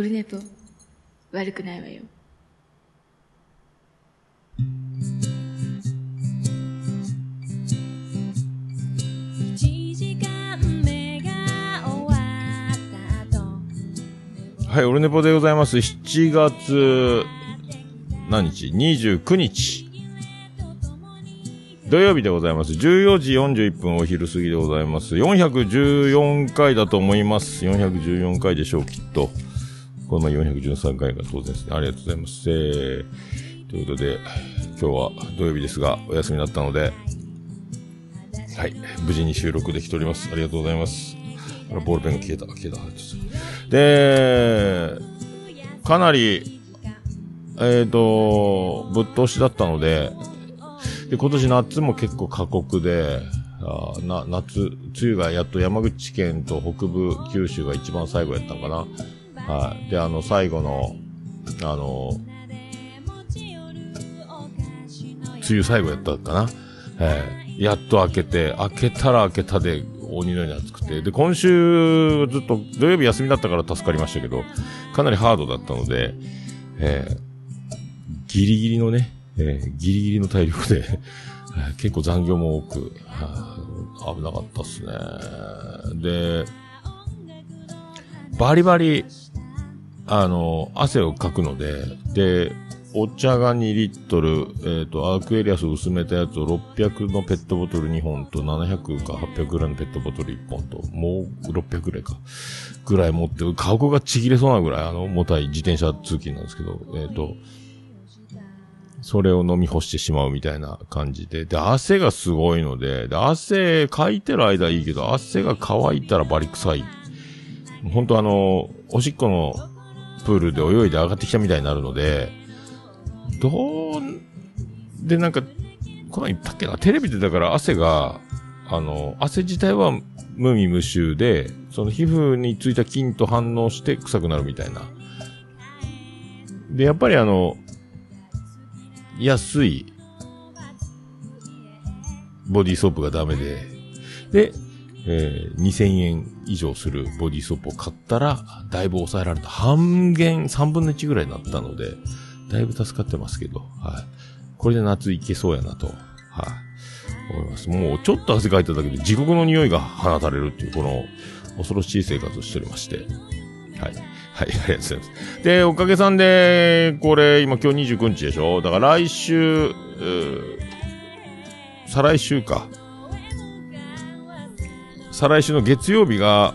オルネポ、悪くないわよ。はい、オルネポでございます。7月、何日 ?29 日。土曜日でございます。14時41分お昼過ぎでございます。414回だと思います。414回でしょう、きっと。この前413回が当然ですね。ありがとうございます。えー、ということで、今日は土曜日ですが、お休みだったので、はい、無事に収録できております。ありがとうございます。あらボールペンが消えた、消えた。で、かなり、えっ、と、ぶっ通しだったので、で、今年夏も結構過酷で、あな、夏、梅雨がやっと山口県と北部九州が一番最後やったんかな。はい。で、あの、最後の、あの、梅雨最後やったかな。えーやっと開けて、開けたら開けたで鬼のように暑くて。で、今週ずっと土曜日休みだったから助かりましたけど、かなりハードだったので、えーギリギリのね、えーギリギリの体力で、結構残業も多く、危なかったっすね。で、バリバリ、あの、汗をかくので、で、お茶が2リットル、えっ、と、アークエリアス薄めたやつを600のペットボトル2本と700か800ぐらいのペットボトル1本と、もう600ぐらいか、ぐらい持って、顔がちぎれそうなぐらい、あの、重たい自転車通勤なんですけど、えっ、と、それを飲み干してしまうみたいな感じで。で、汗がすごいので、で、汗かいてる間いいけど、汗が乾いたらバリ臭い。本当あの、おしっこのプールで泳いで上がってきたみたいになるので、どう、で、なんか、この言ったっけな、テレビでだから汗が、あの、汗自体は無味無臭で、その皮膚についた菌と反応して臭くなるみたいな。で、やっぱりあの、安い、ボディーソープがダメで、で、えー2000円以上するボディソープを買ったら、だいぶ抑えられた。半減、3分の1ぐらいになったので、だいぶ助かってますけど、はい。これで夏いけそうやなと、はい。思います。もうちょっと汗かいただけで地獄の匂いが放たれるっていう、この恐ろしい生活をしておりまして。はい。はい、ありがとうございます。で、おかげさんで、これ、今今日29日でしょ？だから来週、再来週か。再来週の月曜日が、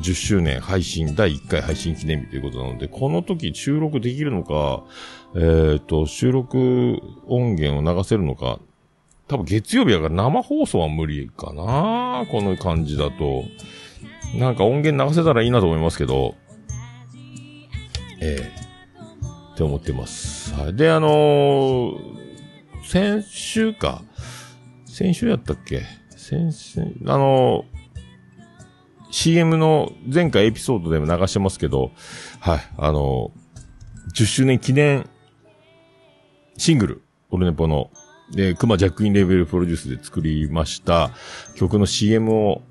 10周年配信、第1回配信記念日ということなので、この時収録できるのか、えっ、と、収録音源を流せるのか、多分月曜日だから生放送は無理かなこの感じだと。なんか音源流せたらいいなと思いますけど、ええって思ってます。はい。で、あのー先週か。先週やったっけ？先々、あの CM の前回エピソードでも流してますけど、はい、あの10周年記念シングル、オルネポの、で、クマジャックインレベルプロデュースで作りました曲の CM を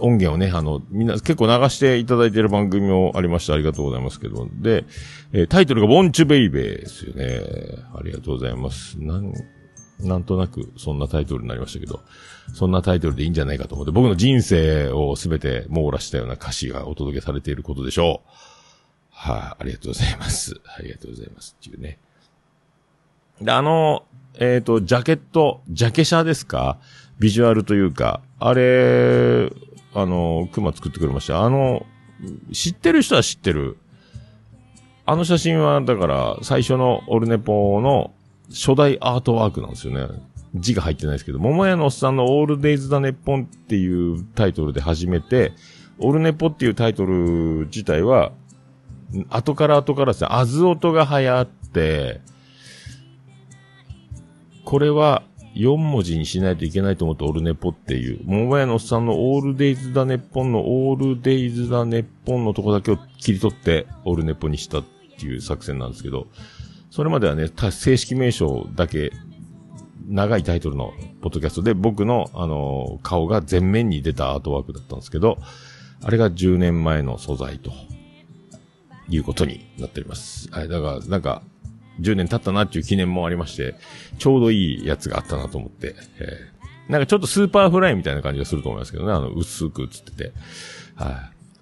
音源をね、あの、みんな結構流していただいている番組もありましてありがとうございますけど。で、えータイトルが Want to Baby ですよね。ありがとうございます。なん、なんとなくそんなタイトルになりましたけど、そんなタイトルでいいんじゃないかと思って、僕の人生をすべて網羅したような歌詞がお届けされていることでしょう。はい、ありがとうございます。ありがとうございます。っていうね。で、あの、えっ、と、ジャケット、ジャケ写ですか？ビジュアルというか、あれ、あの、熊作ってくれました。あの、知ってる人は知ってる。あの写真は、だから、最初のオルネポの初代アートワークなんですよね。字が入ってないですけど、桃屋のおっさんのオールデイズだネッポンっていうタイトルで始めて、オルネポっていうタイトル自体は、後から後からですね、アズ音が流行って、これは4文字にしないといけないと思ってオルネポっていう、桃屋のおっさんのオールデイズだネッポンのオールデイズだネッポンのとこだけを切り取ってオルネポにしたっていう作戦なんですけど、それまではね、正式名称だけ、長いタイトルのポッドキャストで僕の、あの顔が前面に出たアートワークだったんですけど、あれが10年前の素材と、いうことになっております。はい、だから、なんか、10年経ったなっていう記念もありまして、ちょうどいいやつがあったなと思って、えー、なんかちょっとスーパーフライみたいな感じがすると思いますけどね、あの、薄く映ってて。はい、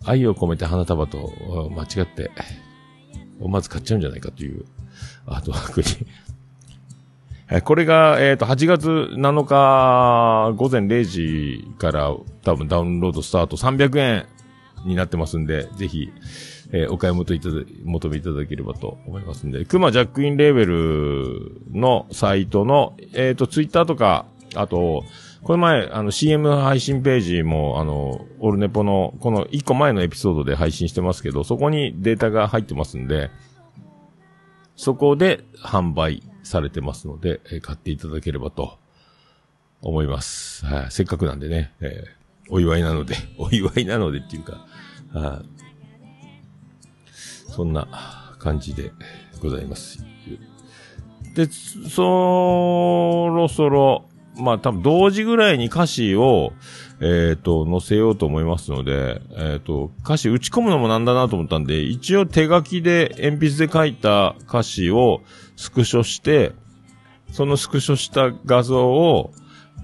愛を込めて花束と間違って、まず買っちゃうんじゃないかというアートワークにこれが、えっ、ー、と、8月7日午前0時から多分ダウンロードスタート。300円になってますんで、ぜひ、えー、お買い求めいただ、求めいただければと思いますんで、クマジャックインレーベルのサイトの、えっ、ー、と、ツイッターとか、あと、この前、あの、CM 配信ページも、あの、オルネポの、この1個前のエピソードで配信してますけど、そこにデータが入ってますんで、そこで販売されてますので、えー、買っていただければと思います。はい、せっかくなんでね、えー、お祝いなので、お祝いなのでっていうか、はい、そんな感じでございます。で、そろそろ、まあ多分同時ぐらいに歌詞を、えっ、ー、と、載せようと思いますので、えっ、ー、と、歌詞打ち込むのもなんだなと思ったんで、一応手書きで鉛筆で書いた歌詞をスクショして、そのスクショした画像を、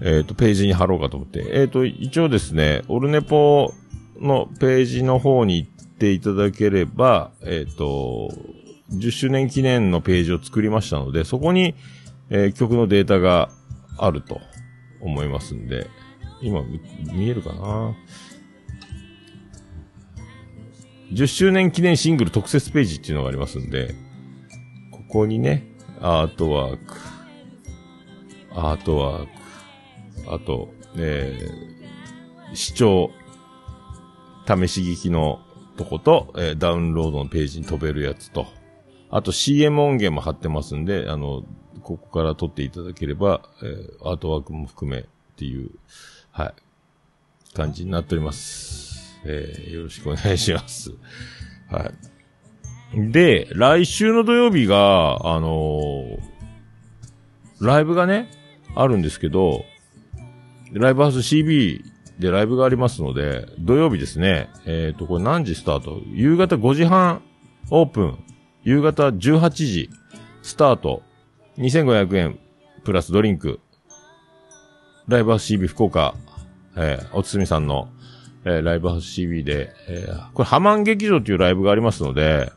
えっ、ー、と、ページに貼ろうかと思って。えっ、と、一応ですね、オルネポのページの方に行っていただければ、えっ、と、10周年記念のページを作りましたので、そこに、え曲のデータがあると思いますんで、今、見えるかな？10周年記念シングル特設ページっていうのがありますんで、ここにね、アートワーク、アートワーク、あと、えー、視聴、試し聞きのとこと、えー、ダウンロードのページに飛べるやつと、あと CM 音源も貼ってますんで、あの、ここから撮っていただければ、えー、アートワークも含めっていう、はい、感じになっております。えー、よろしくお願いします。はい。で、来週の土曜日が、あのー、ライブがね、あるんですけど、ライブハウス CB でライブがありますので、土曜日ですね、えっ、ー、と、これ何時スタート？夕方5時半オープン、夕方18時スタート、2500円、プラスドリンク。ライブハウス CB 福岡、えー、おつすみさんの、えー、ライブハウス CB で、えー、これ、ハマン劇場っていうライブがありますので、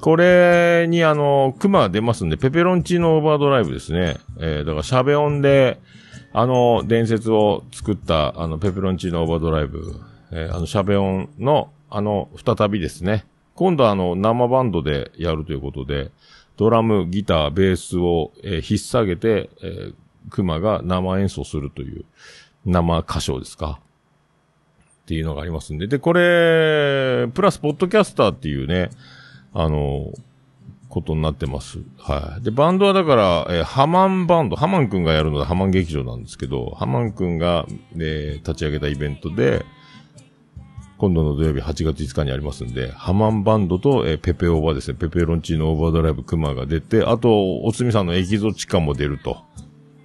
これにあの、熊が出ますんで、ペペロンチーノオーバードライブですね。えー、だからシャベオンで、あの、伝説を作った、あの、ペペロンチーノオーバードライブ、えー、あの、シャベオンの、あの、再びですね。今度はあの、生バンドでやるということで、ドラム、ギター、ベースを、えー、引っ提げて、えー、熊が生演奏するという、生歌唱ですか？っていうのがありますんで。で、これ、プラス、ポッドキャスターっていうね、あの、ことになってます。はい。で、バンドはだから、えー、ハマンバンド、ハマンくんがやるのでハマン劇場なんですけど、ハマンくんが、えー、立ち上げたイベントで、今度の土曜日8月5日にありますんで、ハマンバンドと、えー、ペペオーバーですね、ペペロンチーノオーバードライブクマが出て、あと、おつみさんのエキゾチカも出ると。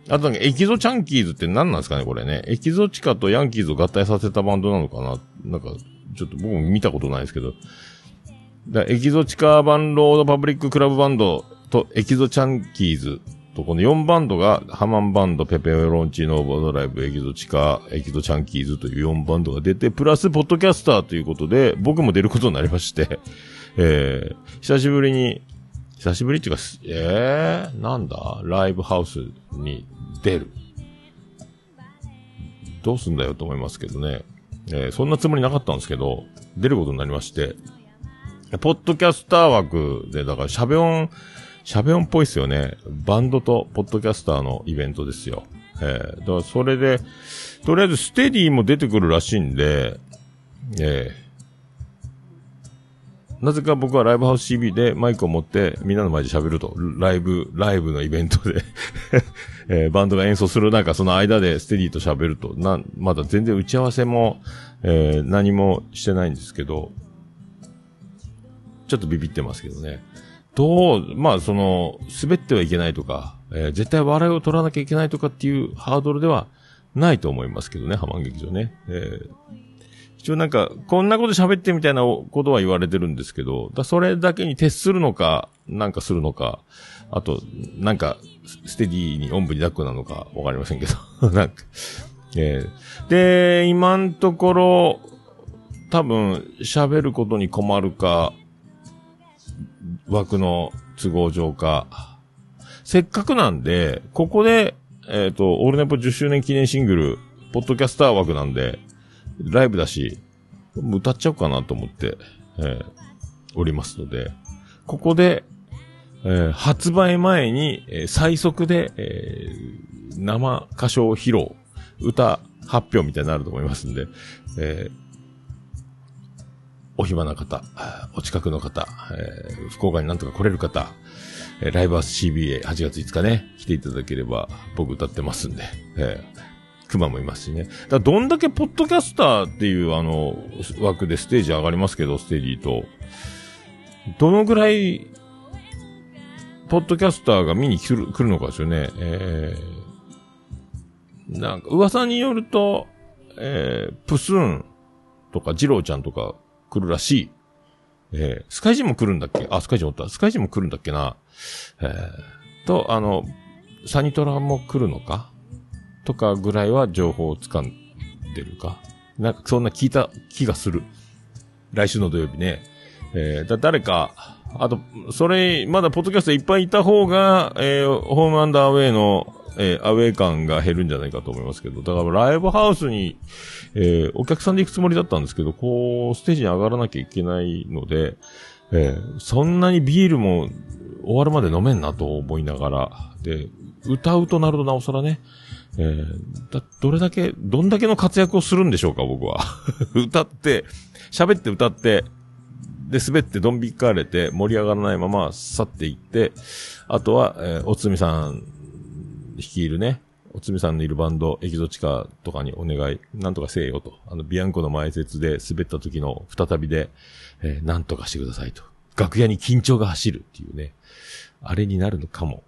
あと、ね、エキゾチャンキーズって何なんですかね、これね。エキゾチカとヤンキーズを合体させたバンドなのかななんか、ちょっと僕も見たことないですけど。だエキゾチカバンロードパブリッククラブバンドとエキゾチャンキーズと、この4バンドが、ハマンバンド、ペペロンチーノーバードライブ、エキゾチカ、エキゾチャンキーズという4バンドが出て、プラス、ポッドキャスターということで、僕も出ることになりまして、えー、久しぶりに、久しぶりっていうか、えー、なんだ？ライブハウスに出る。どうすんだよと思いますけどね。えー、そんなつもりなかったんですけど、出ることになりまして、ポッドキャスター枠で、だから、シャベオン、シャベオンっぽいっすよね。バンドとポッドキャスターのイベントですよ。えー、だからそれで、とりあえずステディも出てくるらしいんで、え、なぜか僕はライブハウス CB でマイクを持ってみんなの前で喋ると。ライブ、ライブのイベントで えー、バンドが演奏する中、その間でステディと喋ると。な、まだ全然打ち合わせも、えー、何もしてないんですけど、ちょっとビビってますけどね。どう、まあその、滑ってはいけないとか、えー、絶対笑いを取らなきゃいけないとかっていうハードルではないと思いますけどね、浜劇場ね。えー、一応なんか、こんなこと喋ってみたいなことは言われてるんですけど、だそれだけに徹するのか、なんかするのか、あと、なんか、ステディに、おんぶに抱っこなのか、わかりませんけど。なんか、えー、で、今のところ、多分、喋ることに困るか、枠の都合上か、せっかくなんで、ここで、えっ、ー、と、オールネポ10周年記念シングル、ポッドキャスター枠なんで、ライブだし、歌っちゃおうかなと思って、えー、おりますので、ここで、えー、発売前に、えー、最速で、えー、生歌唱披露、歌発表みたいになると思いますんで、えー、お暇な方、お近くの方、えー、福岡になんとか来れる方、えー、ライブアス CBA8 月5日ね、来ていただければ僕歌ってますんで、えー、熊もいますしね。だどんだけポッドキャスターっていうあの、枠でステージ上がりますけど、ステージと。どのぐらい、ポッドキャスターが見に来る、来るのかですよね。えー、なんか、噂によると、えー、プスーンとか、ジローちゃんとか来るらしい。えー、スカイジも来るんだっけ？あ、スカイジおった。スカイジも来るんだっけな。えー、と、あの、サニトラも来るのか？とかぐらいは情報を掴んでるか。なんかそんな聞いた気がする。来週の土曜日ね。えー、だ、誰か、あと、それ、まだポッドキャストいっぱいいた方が、えー、ホームアンダーウェイの、えー、アウェイ感が減るんじゃないかと思いますけど、だからライブハウスに、えー、お客さんで行くつもりだったんですけど、こう、ステージに上がらなきゃいけないので、えー、そんなにビールも終わるまで飲めんなと思いながら、で、歌うとなるとなおさらね、えー、だ、どれだけ、どんだけの活躍をするんでしょうか、僕は。歌って、喋って歌って、で、滑ってドン引かれて、盛り上がらないまま去っていって、あとは、えー、おつみさん、率いるね、おつみさんのいるバンド、エキゾチカとかにお願い、なんとかせえよと。あの、ビアンコの前説で滑った時の再びで、えー、なんとかしてくださいと。楽屋に緊張が走るっていうね、あれになるのかも。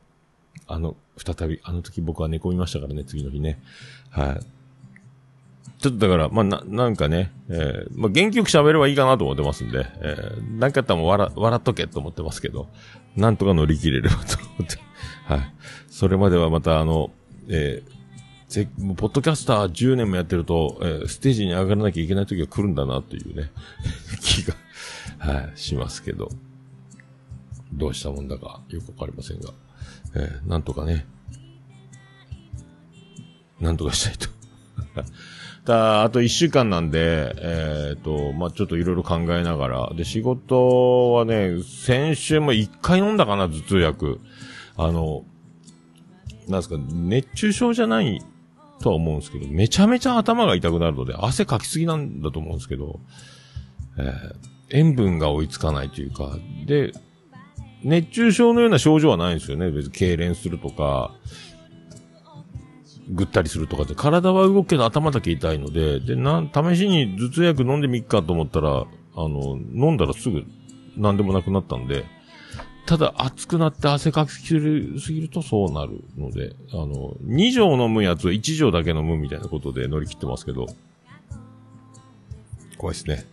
あの、再び、あの時僕は寝込みましたからね、次の日ね。はい。ちょっとだから、まあ、な、なんかね、えー、まあ、元気よく喋ればいいかなと思ってますんで、えー、なんかあったらもう笑、笑っとけと思ってますけど、なんとか乗り切れればと思って、はい。それまではまたあの、えー、ぜ、もう、ポッドキャスター10年もやってると、えー、ステージに上がらなきゃいけない時が来るんだなというね、気が、はい、しますけど、どうしたもんだかよくわかりませんが。えー、なんとかね、なんとかしたいと。だあと一週間なんで、えっ、ー、と、まあ、ちょっといろいろ考えながら。で、仕事はね、先週も一回飲んだかな、頭痛薬。あの、なんですか、熱中症じゃないとは思うんですけど、めちゃめちゃ頭が痛くなるので、汗かきすぎなんだと思うんですけど、えー、塩分が追いつかないというか、で、熱中症のような症状はないんですよね。別に痙攣するとか、ぐったりするとかって、体は動くけど頭だけ痛いので、で、なん、試しに頭痛薬飲んでみっかと思ったら、あの、飲んだらすぐ何でもなくなったんで、ただ熱くなって汗かきすぎるとそうなるので、あの、2錠飲むやつを1錠だけ飲むみたいなことで乗り切ってますけど、怖いですね。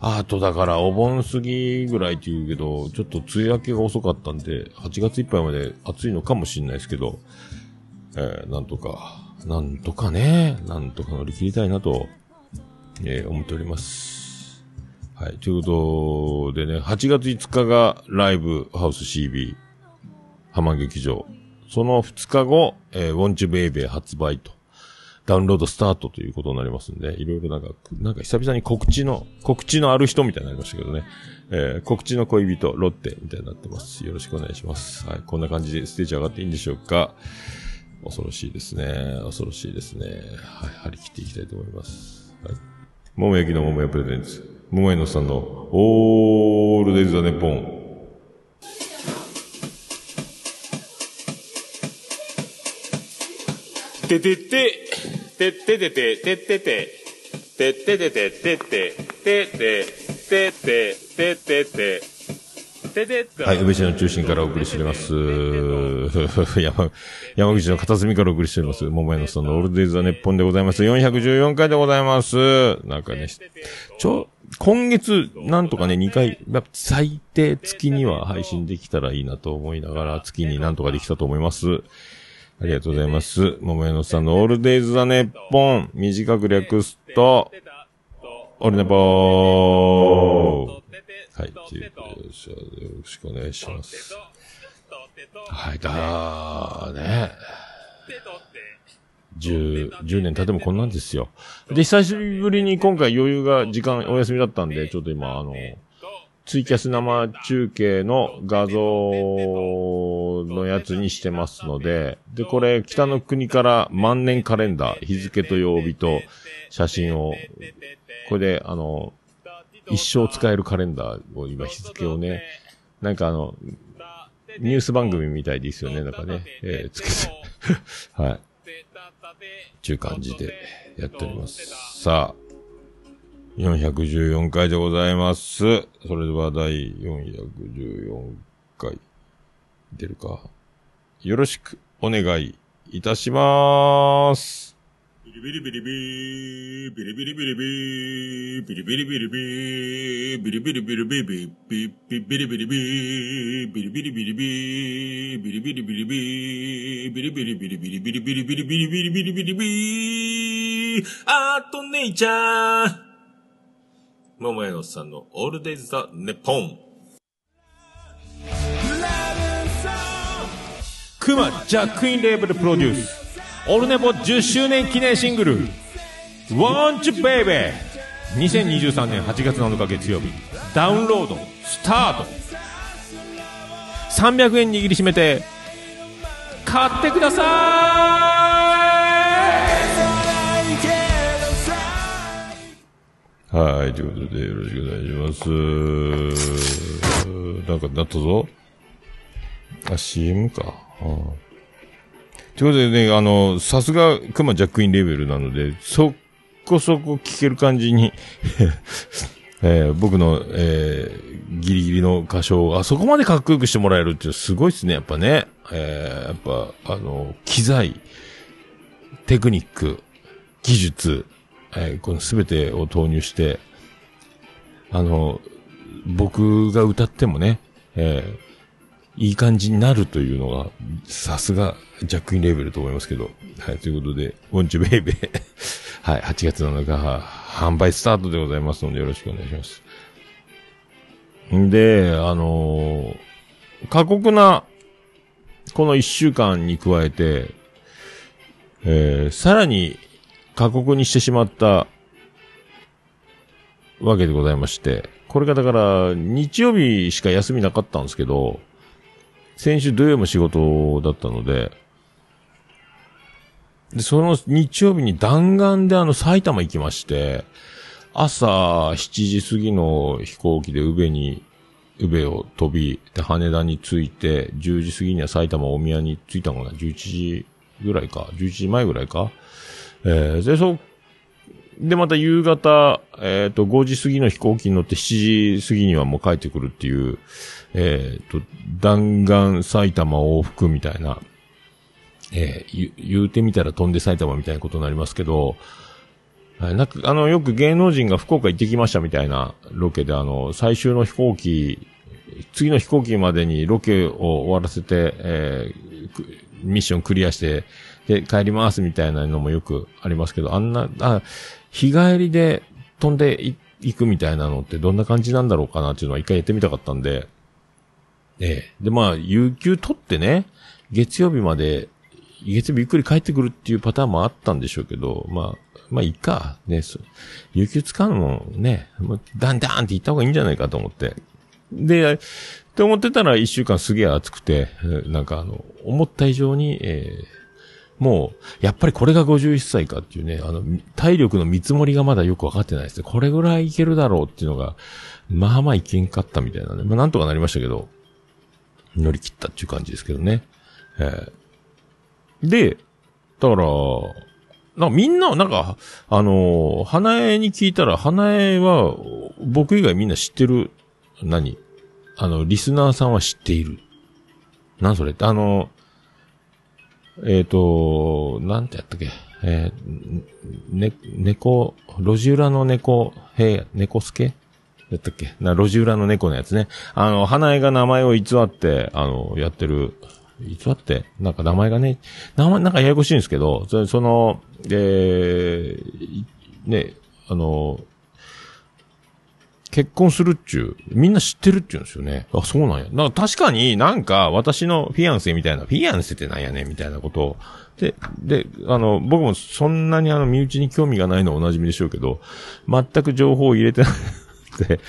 あとだからお盆過ぎぐらいって言うけど、ちょっと梅雨明けが遅かったんで、8月いっぱいまで暑いのかもしれないですけど、えー、なんとか、なんとかね、なんとか乗り切りたいなと、えー、思っております。はい。ということでね、8月5日がライブハウス CB、浜劇場。その2日後、えー、ウォンチュベイベー発売と。ダウンロードスタートということになりますんで、いろいろなんか、なんか久々に告知の、告知のある人みたいになりましたけどね。えー、告知の恋人、ロッテみたいになってます。よろしくお願いします。はい。こんな感じでステージ上がっていいんでしょうか。恐ろしいですね。恐ろしいですね。はい。張り切っていきたいと思います。はい。桃焼きの桃屋プレゼンツ。桃屋のさんの、オールデイズ・ザ・ネッポン。ててて、てっててて、てってて、てっててて、てて、てて、てて、ててて、はい、宇部市の中心からお送りしております。山、山口の片隅からお送りしております。桃屋のそのオールデイズはネッポンでございます。414回でございます。なんかね、ちょ、今月、なんとかね、2回、最低月には配信できたらいいなと思いながら、月になんとかできたと思います。ありがとうございます。桃屋のさんのオールデイズ・ザ・ネッポン。短く略すと、オールネポー。はい、ということで、よろしくお願いします。はい、だーね。10、10年経ってもこんなんですよ。で、久しぶりに今回余裕が時間お休みだったんで、ちょっと今、あの、ツイキャス生中継の画像のやつにしてますので、で、これ、北の国から万年カレンダー、日付と曜日と写真を、これで、あの、一生使えるカレンダーを今日付をね、なんかあの、ニュース番組みたいですよね、なんかね、えー、つけて、はい。ちゅう感じでやっております。さあ、414回でございます。それでは第414回。出るか。よろしくお願いいたしまーす。ビリビリビリビー、ビリビリビリビー、ビリビリビリビー、ビリビリビリビー、ビリビリビリビー、ビリビリビリビー、ビリビリビリビー、ビリビリビリビリビリビリビリビリビリビリビリビー、あーと姉ちゃん。桃屋のさんのオールデイズ・ザ・ネポン。クマジャックインレーベルプロデュース。オルネポ10周年記念シングル。Want You Baby?2023 年8月7日月曜日。ダウンロード、スタート。300円握りしめて、買ってくださいはい、ということでよろしくお願いします。なんかなったぞ。あ、CM か。ということでね、あの、さすが、クマジャックインレベルなので、そこそこ聞ける感じに えー、僕の、えー、ギリギリの歌唱を、あそこまでかっこよくしてもらえるってすごいっすね、やっぱね。えー、やっぱ、あの、機材、テクニック、技術、えー、このすべてを投入して、あの、僕が歌ってもね、えー、いい感じになるというのが、さすが、ジャックインレーベルと思いますけど。はい、ということで、ウォンチュベイベー。はい、8月7日、販売スタートでございますので、よろしくお願いします。んで、あのー、過酷な、この1週間に加えて、えー、さらに過酷にしてしまったわけでございまして、これがだから、日曜日しか休みなかったんですけど、先週土曜も仕事だったので、で、その日曜日に弾丸であの埼玉行きまして、朝7時過ぎの飛行機で宇部に、宇部を飛び、で、羽田に着いて、10時過ぎには埼玉大宮に着いたのかな ?11 時ぐらいか ?11 時前ぐらいかえー、で、そう、で、また夕方、えっ、ー、と、5時過ぎの飛行機に乗って7時過ぎにはもう帰ってくるっていう、えっ、ー、と、弾丸埼玉往復みたいな、えー、言うてみたら飛んで埼玉みたいなことになりますけど、はい、なんか、あの、よく芸能人が福岡行ってきましたみたいなロケで、あの、最終の飛行機、次の飛行機までにロケを終わらせて、えー、ミッションクリアして、で、帰りますみたいなのもよくありますけど、あんな、あ、日帰りで飛んでいくみたいなのってどんな感じなんだろうかなっていうのは一回やってみたかったんで、ええ。で、まあ、有給取ってね、月曜日まで、月曜日ゆっくり帰ってくるっていうパターンもあったんでしょうけど、まあ、まあいいか、ね、有給使うのもね、もうダンダンって言った方がいいんじゃないかと思って。で、って思ってたら一週間すげえ暑くて、なんかあの、思った以上に、えー、もう、やっぱりこれが51歳かっていうね、あの、体力の見積もりがまだよくわかってないですね。これぐらいいけるだろうっていうのが、まあまあいけんかったみたいなね。まあなんとかなりましたけど、乗り切ったっていう感じですけどね。えー、で、だから、なんかみんな、なんか、あのー、花江に聞いたら、花江は、僕以外みんな知ってる、何？あの、リスナーさんは知っている。なんそれ？って、あの、えっ、ー、と、なんてやったっけ、えー、ね、猫、路地裏の猫、へ猫助？やったっけ？な、路地裏の猫のやつね。あの、花江が名前を偽って、あの、やってる、偽って、なんか名前がね、名前、なんかややこしいんですけど、その、えー、ね、あの、結婚するっちゅう、みんな知ってるっちゅうんですよね。あ、そうなんや。だから確かになんか私のフィアンセみたいな、フィアンセってなんやねみたいなことを、で、で、あの、僕もそんなにあの、身内に興味がないのはお馴染みでしょうけど、全く情報を入れてなくて、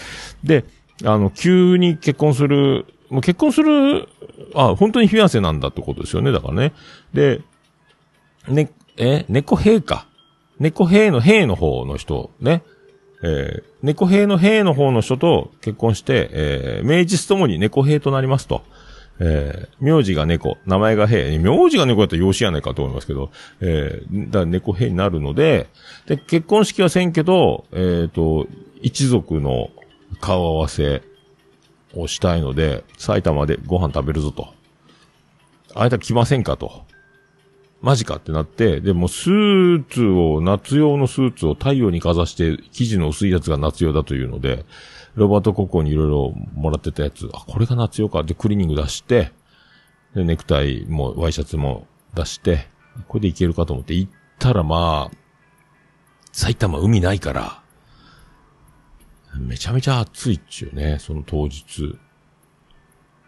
で、あの、急に結婚する、もう結婚する、あ、本当にフィアンセなんだってことですよね、だからね。で、ね、え、猫兵か。猫兵の兵の方の人、ね。えー、猫兵の兵の方の人と結婚して、えー、名実ともに猫兵となりますと。えー、名字が猫、名前が兵。名字が猫だったら養子やないかと思いますけど、えー、だ猫兵になるので、で、結婚式はせんけど、えっ、ー、と、一族の顔合わせをしたいので、埼玉でご飯食べるぞと。あいた来ませんかと。マジかってなって、でもスーツを、夏用のスーツを太陽にかざして、生地の薄いやつが夏用だというので、ロバートココにいろいろもらってたやつ、あ、これが夏用かってクリーニング出して、で、ネクタイも、ワイシャツも出して、これでいけるかと思って行ったらまあ、埼玉海ないから、めちゃめちゃ暑いっちゅうね、その当日。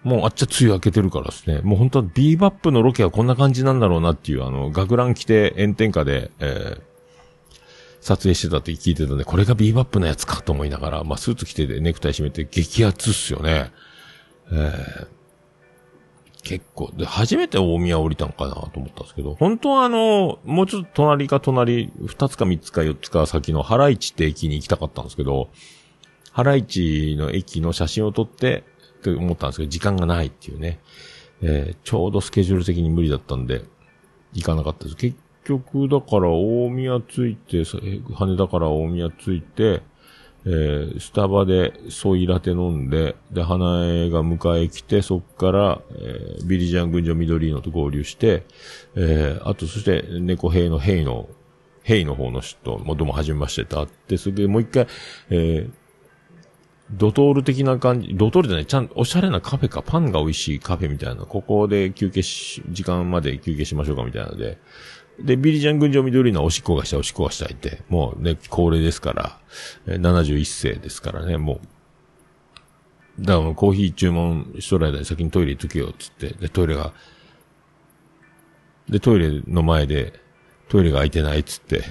もうあっちゃ梅雨明けてるからですね。もう本当はビーバップのロケはこんな感じなんだろうなっていう、あの、学ラン着て炎天下で、えー、撮影してたって聞いてたんで、これがビーバップのやつかと思いながら、まあ、スーツ着てネクタイ締めて激アツっすよね。えー、結構、で、初めて大宮降りたんかなと思ったんですけど、本当はあの、もうちょっと隣か隣、二つか三つか四つか先の原市って駅に行きたかったんですけど、原市の駅の写真を撮って、って思ったんですけど、時間がないっていうね。えー、ちょうどスケジュール的に無理だったんで、行かなかったです。結局、だから大宮着いて、羽田から大宮着いて、えー、スタバでソイラテ飲んで、で、花江が迎え来て、そっから、えー、ビリジャン群青緑のと合流して、えー、あと、そして、猫兵の兵の、兵の方の人もどうも始めましてってあって、それでもう一回、えー、ドトール的な感じ、ドトールじゃない、ちゃん、おしゃれなカフェか、パンが美味しいカフェみたいな、ここで休憩し、時間まで休憩しましょうかみたいなので、で、ビリジャン群青緑のおしっこがした、おしっこがしたいって、もうね、高齢ですから、71世ですからね、もう。だからコーヒー注文しとる間に先にトイレ行っとけよ、つって、で、トイレが、で、トイレの前で、トイレが空いてないっ、つって、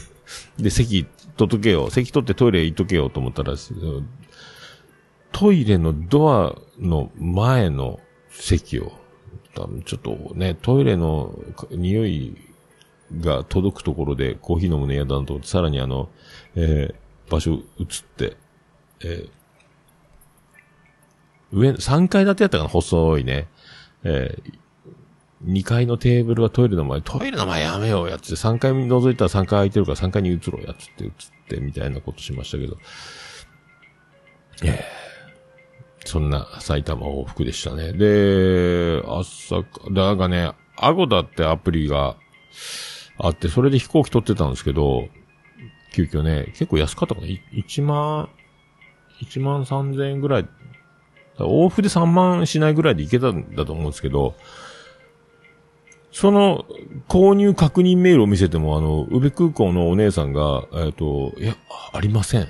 で、席取っとけよ、席取ってトイレ行っとけよと思ったら、トイレのドアの前の席を、ちょっとね、トイレの匂いが届くところでコーヒー飲むの嫌だなと思って、さらにあの、えー、場所移って、えー、上、3階建てやったかな、細いね。えー、2階のテーブルはトイレの前、トイレの前やめようやつって、3階に覗いたら3階空いてるから3階に移ろうやつって移って、みたいなことしましたけど。えーそんな埼玉往復でしたね。で、朝か、だがね、アゴダってアプリがあって、それで飛行機取ってたんですけど、急遽ね、結構安かったかな ?1 万、1万3000円ぐらい、往復で3万しないぐらいで行けたんだと思うんですけど、その、購入確認メールを見せても、あの、宇部空港のお姉さんが、えっ、ー、と、いや、ありません。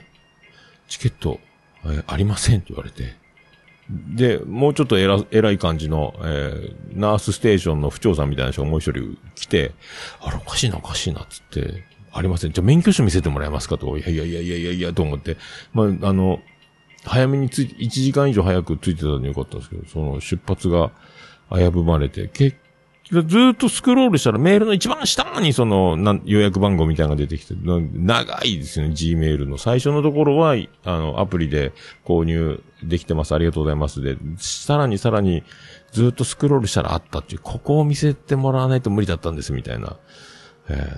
チケット、えありませんって言われて。で、もうちょっと偉偉い感じの、えー、ナースステーションの不調さんみたいな人がもう一人来て、あれおかしいなおかしいなっつって、ありません。じゃあ免許証見せてもらえますかと。いやいやいやいやいやいやと思って。まあ、あの、早めについ、1時間以上早くついてたのによかったんですけど、その出発が危ぶまれて、結ずっとスクロールしたらメールの一番下にその、なん予約番号みたいなのが出てきて、長いですよね、Gmail の。最初のところは、あの、アプリで購入できてます、ありがとうございますで、さらにさらに、ずっとスクロールしたらあったっていう、ここを見せてもらわないと無理だったんです、みたいな。え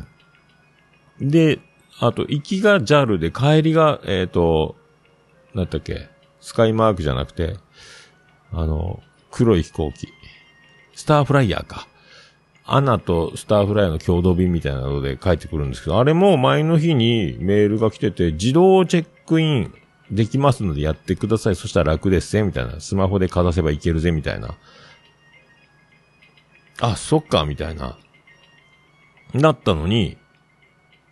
ー、で、あと、行きが JAL で、帰りが、えっ、ー、と、なんだっけ、スカイマークじゃなくて、あの、黒い飛行機。スターフライヤーか。アナとスターフライの共同便みたいなので帰ってくるんですけど、あれも前の日にメールが来てて、自動チェックインできますのでやってください。そしたら楽ですぜ、みたいな。スマホでかざせばいけるぜ、みたいな。あ、そっか、みたいな。なったのに、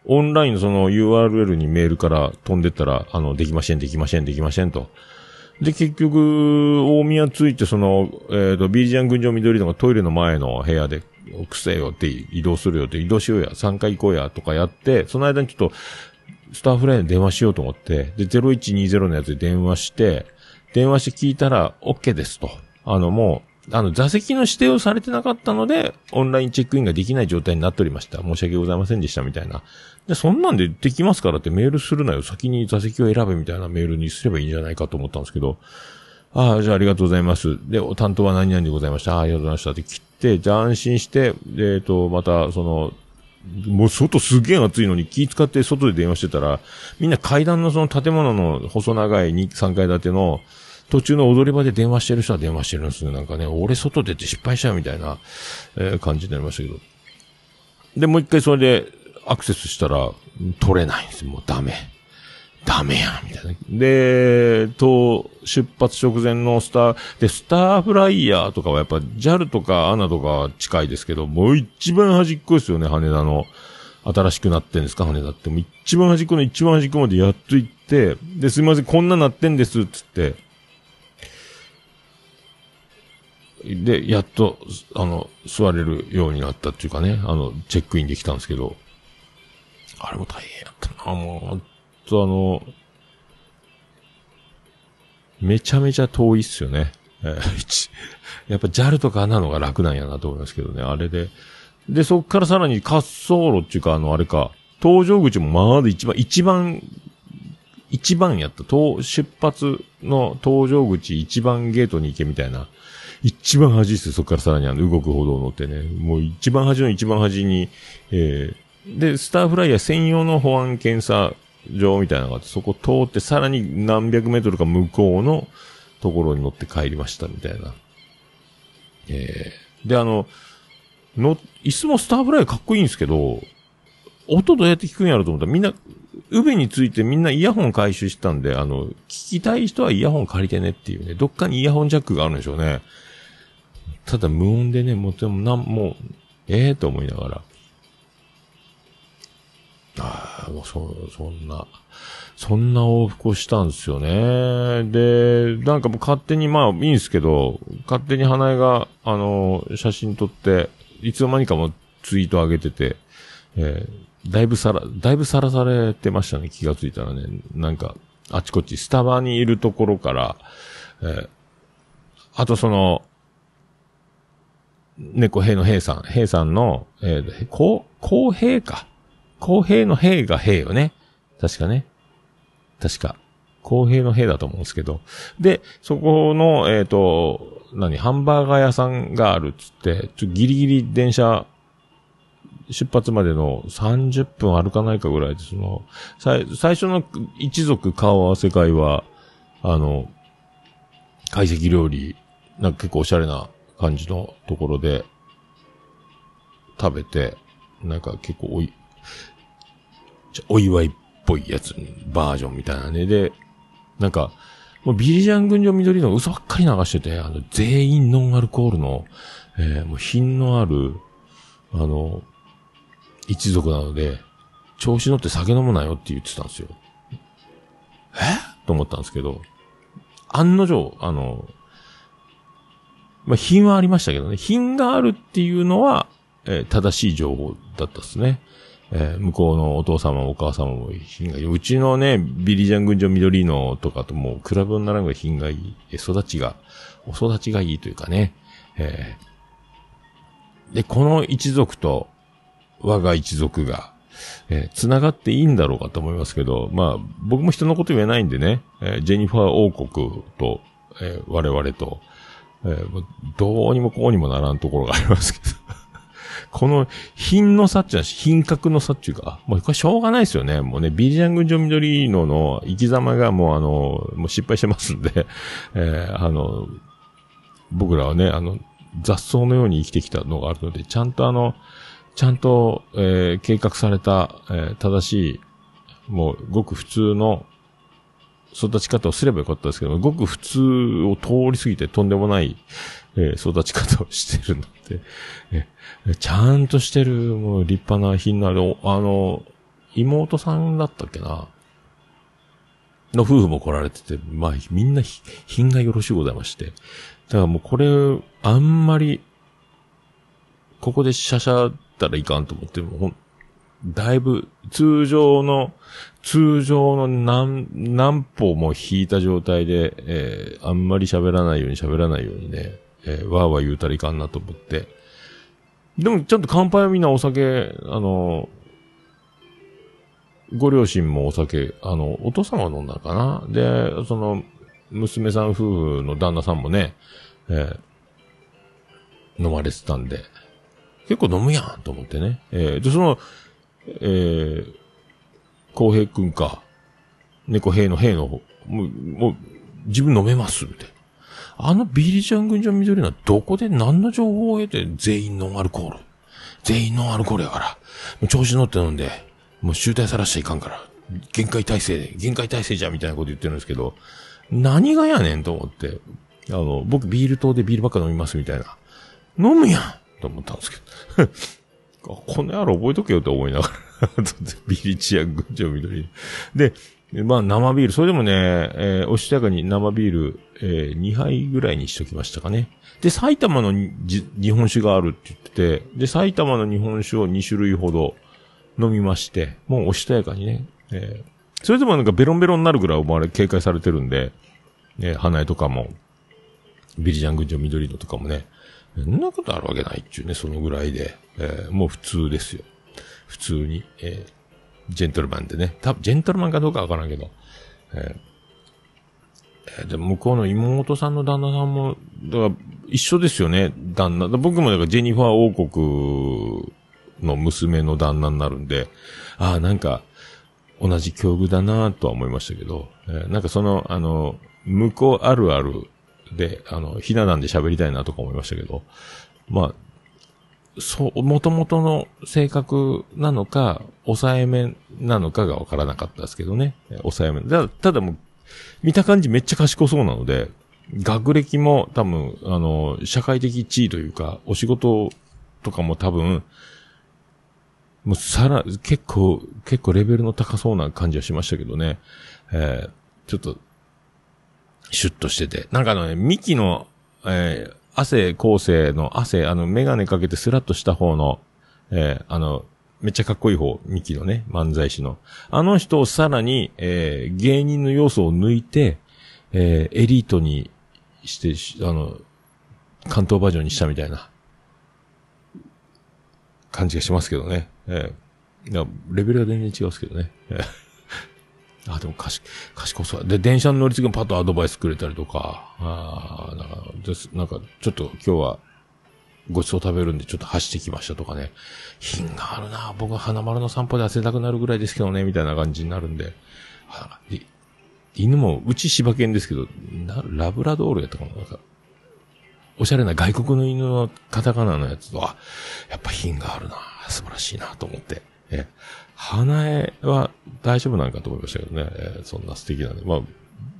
オンラインのその URL にメールから飛んでったら、あの、できません、できません、できませんと。で、結局、大宮着いて、その、えっ、ー、と、ビージャン群青緑のがトイレの前の部屋で、くせよって移動するよって、移動しようや、3回行こうやとかやって、その間にちょっと、スタッフライン電話しようと思って、で、0120のやつで電話して、電話して聞いたら、OK ですと。あの、もう、あの、座席の指定をされてなかったので、オンラインチェックインができない状態になっておりました。申し訳ございませんでした、みたいな。で、そんなんでできますからってメールするなよ。先に座席を選べみたいなメールにすればいいんじゃないかと思ったんですけど、ああ、じゃあありがとうございます。で、担当は何々でございました。あありがとうございましたって切っ、じゃあ安心して、えっ、と、また、その、もう外すげえ暑いのに気使って外で電話してたら、みんな階段のその建物の細長い2、3階建ての、途中の踊り場で電話してる人は電話してるんですね。なんかね、俺外出て失敗しちゃうみたいな、えー、感じになりましたけど。で、もう一回それでアクセスしたら、取れないんです。もうダメ。ダメやん、みたいな。で、と、出発直前のスター、で、スターフライヤーとかはやっぱ JAL とか ANA とか近いですけど、もう一番端っこですよね、羽田の。新しくなってんですか、羽田って。もう一番端っこの一番端っこまでやっと行って、で、すいません、こんななってんです、つって、で、やっと、あの、座れるようになったっていうかね、あの、チェックインできたんですけど、あれも大変やったな、もう、とあの、めちゃめちゃ遠いっすよね。やっぱ JAL とかなのが楽なんやなと思いますけどね、あれで。で、そっからさらに滑走路っていうか、あの、あれか、搭乗口もまだ一番、一番、一番やった、出発の搭乗口一番ゲートに行けみたいな一番端ですよ、そこからさらにあの動く歩道乗ってね。もう一番端の一番端に、えー、で、スターフライヤー専用の保安検査場みたいなのがあって、そこ通ってさらに何百メートルか向こうのところに乗って帰りましたみたいな。えー、で、あの、の、椅子もスターフライかっこいいんですけど、音どうやって聞くんやろと思ったらみんな、うべについてみんなイヤホン回収したんで、あの、聞きたい人はイヤホン借りてねっていうね、どっかにイヤホンジャックがあるんでしょうね。ただ無音でね、もうでもなん、もう、ええー、と思いながら。ああ、もうそ、そんな、そんな往復をしたんですよね。で、なんかもう勝手に、まあいいんですけど、勝手に花江が、あの、写真撮って、いつの間にかもツイート上げてて、えー、だいぶさら、だいぶさらされてましたね、気がついたらね。なんか、あちこち、スタバにいるところから、えー、あとその、猫平の平さん、平さんの、えー、こう、公平か。公平の平が平よね。確かね。確か。公平の平だと思うんですけど。で、そこの、えっ、ー、と、何、ハンバーガー屋さんがあるっつって、ちょギリギリ電車、出発までの30分歩かないかぐらいで、その、最初の一族顔合わせ会は、あの、解析料理、なんか結構おしゃれな感じのところで食べて、なんか結構おい、お祝いっぽいやつ、バージョンみたいなね。で、なんか、もうビリジャン群青緑の嘘ばっかり流してて、あの、全員ノンアルコールの、えー、もう品のある、あの、一族なので、調子乗って酒飲むなよって言ってたんですよ。え？と思ったんですけど、案の定、あの、まあ、品はありましたけどね。品があるっていうのは、えー、正しい情報だったですね。えー、向こうのお父様お母様も品がいい。うちのね、ビリジャン群青緑のとかともうクラブにならんぐらい品がいい。え育ちが、お育ちがいいというかね。えー、で、この一族と我が一族が、えー、繋がっていいんだろうかと思いますけど、まあ、僕も人のこと言えないんでね、えー、ジェニファー王国と、えー、我々と、えー、どうにもこうにもならんところがありますけどこの品の差っちゃ、品格の差っていうか、もうこれしょうがないですよね。もうね、ビリジャン群青緑のの生き様がもうあの、もう失敗してますんで、えー、あの、僕らはね、あの、雑草のように生きてきたのがあるので、ちゃんとあの、ちゃんと、えー、計画された、えー、正しい、もう、ごく普通の育ち方をすればよかったですけど、ごく普通を通り過ぎてとんでもない、えー、育ち方をしてるので、えー、ちゃんとしてる、もう立派な品のある、あの、妹さんだったっけなの夫婦も来られてて、まあ、みんな品がよろしゅうございまして。だからもうこれ、あんまり、ここでシャシャったらいかんと思って、もうだいぶ、通常の、通常の何、何歩も引いた状態で、えー、あんまり喋らないように喋らないようにね、えー、わーわー言うたらいかんなと思って。でも、ちゃんと乾杯はみんなお酒、あの、ご両親もお酒、あの、お父さんは飲んだかな？で、その、娘さん夫婦の旦那さんもね、えー、飲まれてたんで、結構飲むやんと思ってね。えー、で、その、えー、公平くんか、猫兵の兵の方、もう、もう、自分飲めますって。あのビリジャン軍じゃ緑のはどこで何の情報を得て全員ノンアルコール？全員ノンアルコールやから。もう調子乗って飲んで、もう集大さらしちゃいかんから。限界体制で、限界体制じゃんみたいなこと言ってるんですけど、何がやねんと思って。あの、僕ビール糖でビールばっか飲みますみたいな。飲むやんと思ったんですけど。この野郎覚えとけよって思いながら ビリチアン群青緑。で、まあ生ビール、それでもね、えー、おしとやかに生ビール、えー、2杯ぐらいにしときましたかね。で、埼玉の日本酒があるって言ってて、で、埼玉の日本酒を2種類ほど飲みまして、もうおしとやかにね、えー、それでもなんかベロンベロンになるぐらい思われ、警戒されてるんで、ね、花江とかも、ビリジャン群青緑のとかもね、そんなことあるわけないっちゅうね、そのぐらいで。えー、もう普通ですよ。普通に、えー、ジェントルマンでね。多分、ジェントルマンかどうかわからんけど。えー、で向こうの妹さんの旦那さんも、だから一緒ですよね、旦那。僕もだからジェニファー王国の娘の旦那になるんで、ああ、なんか、同じ境遇だなとは思いましたけど、えー、なんかその、あの、向こうあるあるで、あの、ひな壇で喋りたいなとか思いましたけど、まあ、そう、元々の性格なのか、抑えめなのかがわからなかったですけどね。抑えめ。ただ、ただもう、見た感じめっちゃ賢そうなので、学歴も多分、あの、社会的地位というか、お仕事とかも多分、もうさら、結構、結構レベルの高そうな感じはしましたけどね。えー、ちょっと、シュッとしてて。なんかあのね、ミキの、えー、汗構成の汗、あの、メガネかけてスラッとした方の、えー、あの、めっちゃかっこいい方、ミキのね、漫才師の。あの人をさらに、えー、芸人の要素を抜いて、えー、エリートにしてし、あの、関東バージョンにしたみたいな、感じがしますけどね。えー、いや、レベルが全然違うんですけどね。あ、でも賢、賢そう。で、電車の乗り継ぎもパッとアドバイスくれたりとか、ああ、なんか、です、なんか、ちょっと今日は、ごちそう食べるんでちょっと走ってきましたとかね。品があるな僕は花丸の散歩で汗たくなるぐらいですけどね、みたいな感じになるんで。で犬も、うち柴犬ですけど、ラブラドールやったかななんか、おしゃれな外国の犬のカタカナのやつと、あ、やっぱ品があるな素晴らしいなと思って。え、花江は大丈夫なんかと思いましたけどね。えー、そんな素敵なんで。まあ、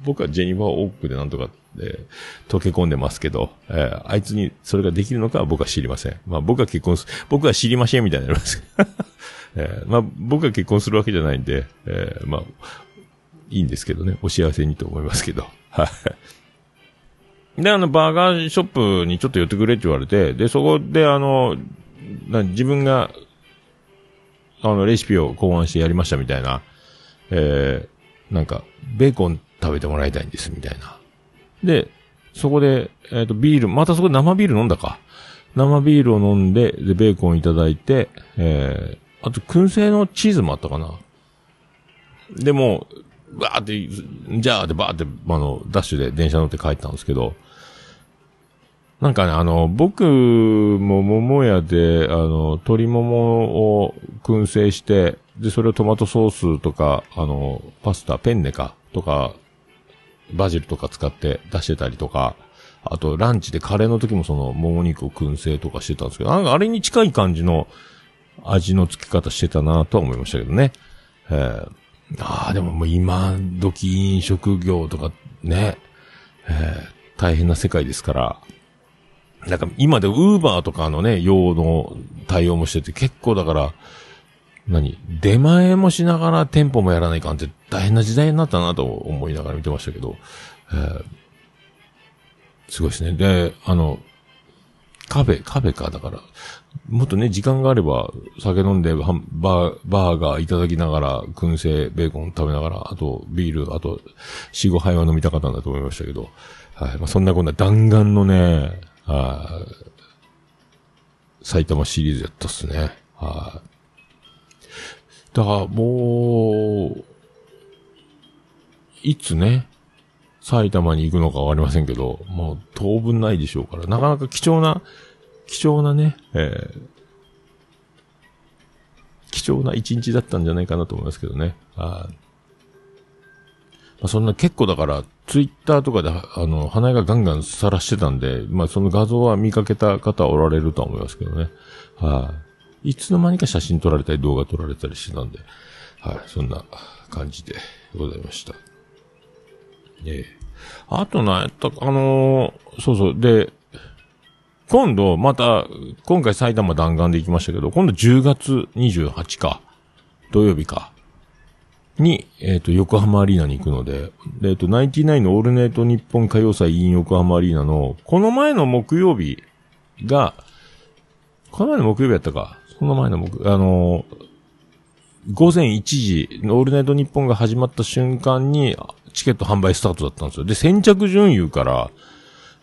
僕はジェニファーオークでなんとか、えー、溶け込んでますけど、えー、あいつにそれができるのかは僕は知りません。まあ僕は結婚す、僕は知りませんみたいになります。えー、まあ僕は結婚するわけじゃないんで、えー、まあ、いいんですけどね。お幸せにと思いますけど。はい。で、あの、バーガーショップにちょっと寄ってくれって言われて、で、そこであの、自分があの、レシピを考案してやりましたみたいな、えー、なんか、ベーコン食べてもらいたいんです、みたいな。で、そこで、えっ、ー、と、ビール、またそこで生ビール飲んだか。生ビールを飲んで、で、ベーコンいただいて、えー、あと、燻製のチーズもあったかな。でも、バーって、じゃあ、で、バーって、あの、ダッシュで電車乗って帰ったんですけど、なんかね、あの、僕も桃屋で、あの、鶏ももを燻製して、で、それをトマトソースとか、あの、パスタ、ペンネか、とか、バジルとか使って出してたりとか、あとランチでカレーの時もその、もも肉を燻製とかしてたんですけど、なんかあれに近い感じの味の付き方してたなとは思いましたけどね。えー、ああ、でももう今時飲食業とかね、えー、大変な世界ですから、なんか今でウーバーとかのね、用の対応もしてて結構だから、何出前もしながら店舗もやらないかんって大変な時代になったなと思いながら見てましたけど、えー、すごいですね。で、あの、カフェ、カフェか、だから、もっとね、時間があれば、酒飲んで、バー、バーガーいただきながら、燻製、ベーコン食べながら、あと、ビール、あと、四五杯は飲みたかったんだと思いましたけど、はい。まあ、そんなこんな弾丸のね、はい。埼玉シリーズやったっすね。はい。だから、もう、いつね、埼玉に行くのかわかりませんけど、もう当分ないでしょうから、なかなか貴重な、貴重なね、えー、貴重な一日だったんじゃないかなと思いますけどね。あまあ、そんな結構だから、ツイッターとかで、あの、鼻がガンガン晒してたんで、まあその画像は見かけた方おられるとは思いますけどね。はい、いつの間にか写真撮られたり動画撮られたりしてたんで、はい、そんな感じでございました。ええ。あとな、やった、あのー、そうそう、で、今度、また、今回埼玉弾丸で行きましたけど、今度10月28か、土曜日か、に、えっ、ー、と、横浜アリーナに行くので、えっ、ー、と、ナインティナインのオールネイト日本歌謡祭 in 横浜アリーナの、この前の木曜日が、この前の木曜日やったか、その前の木、あのー、午前1時、オールナイト日本が始まった瞬間に、チケット販売スタートだったんですよ。で、先着順優から、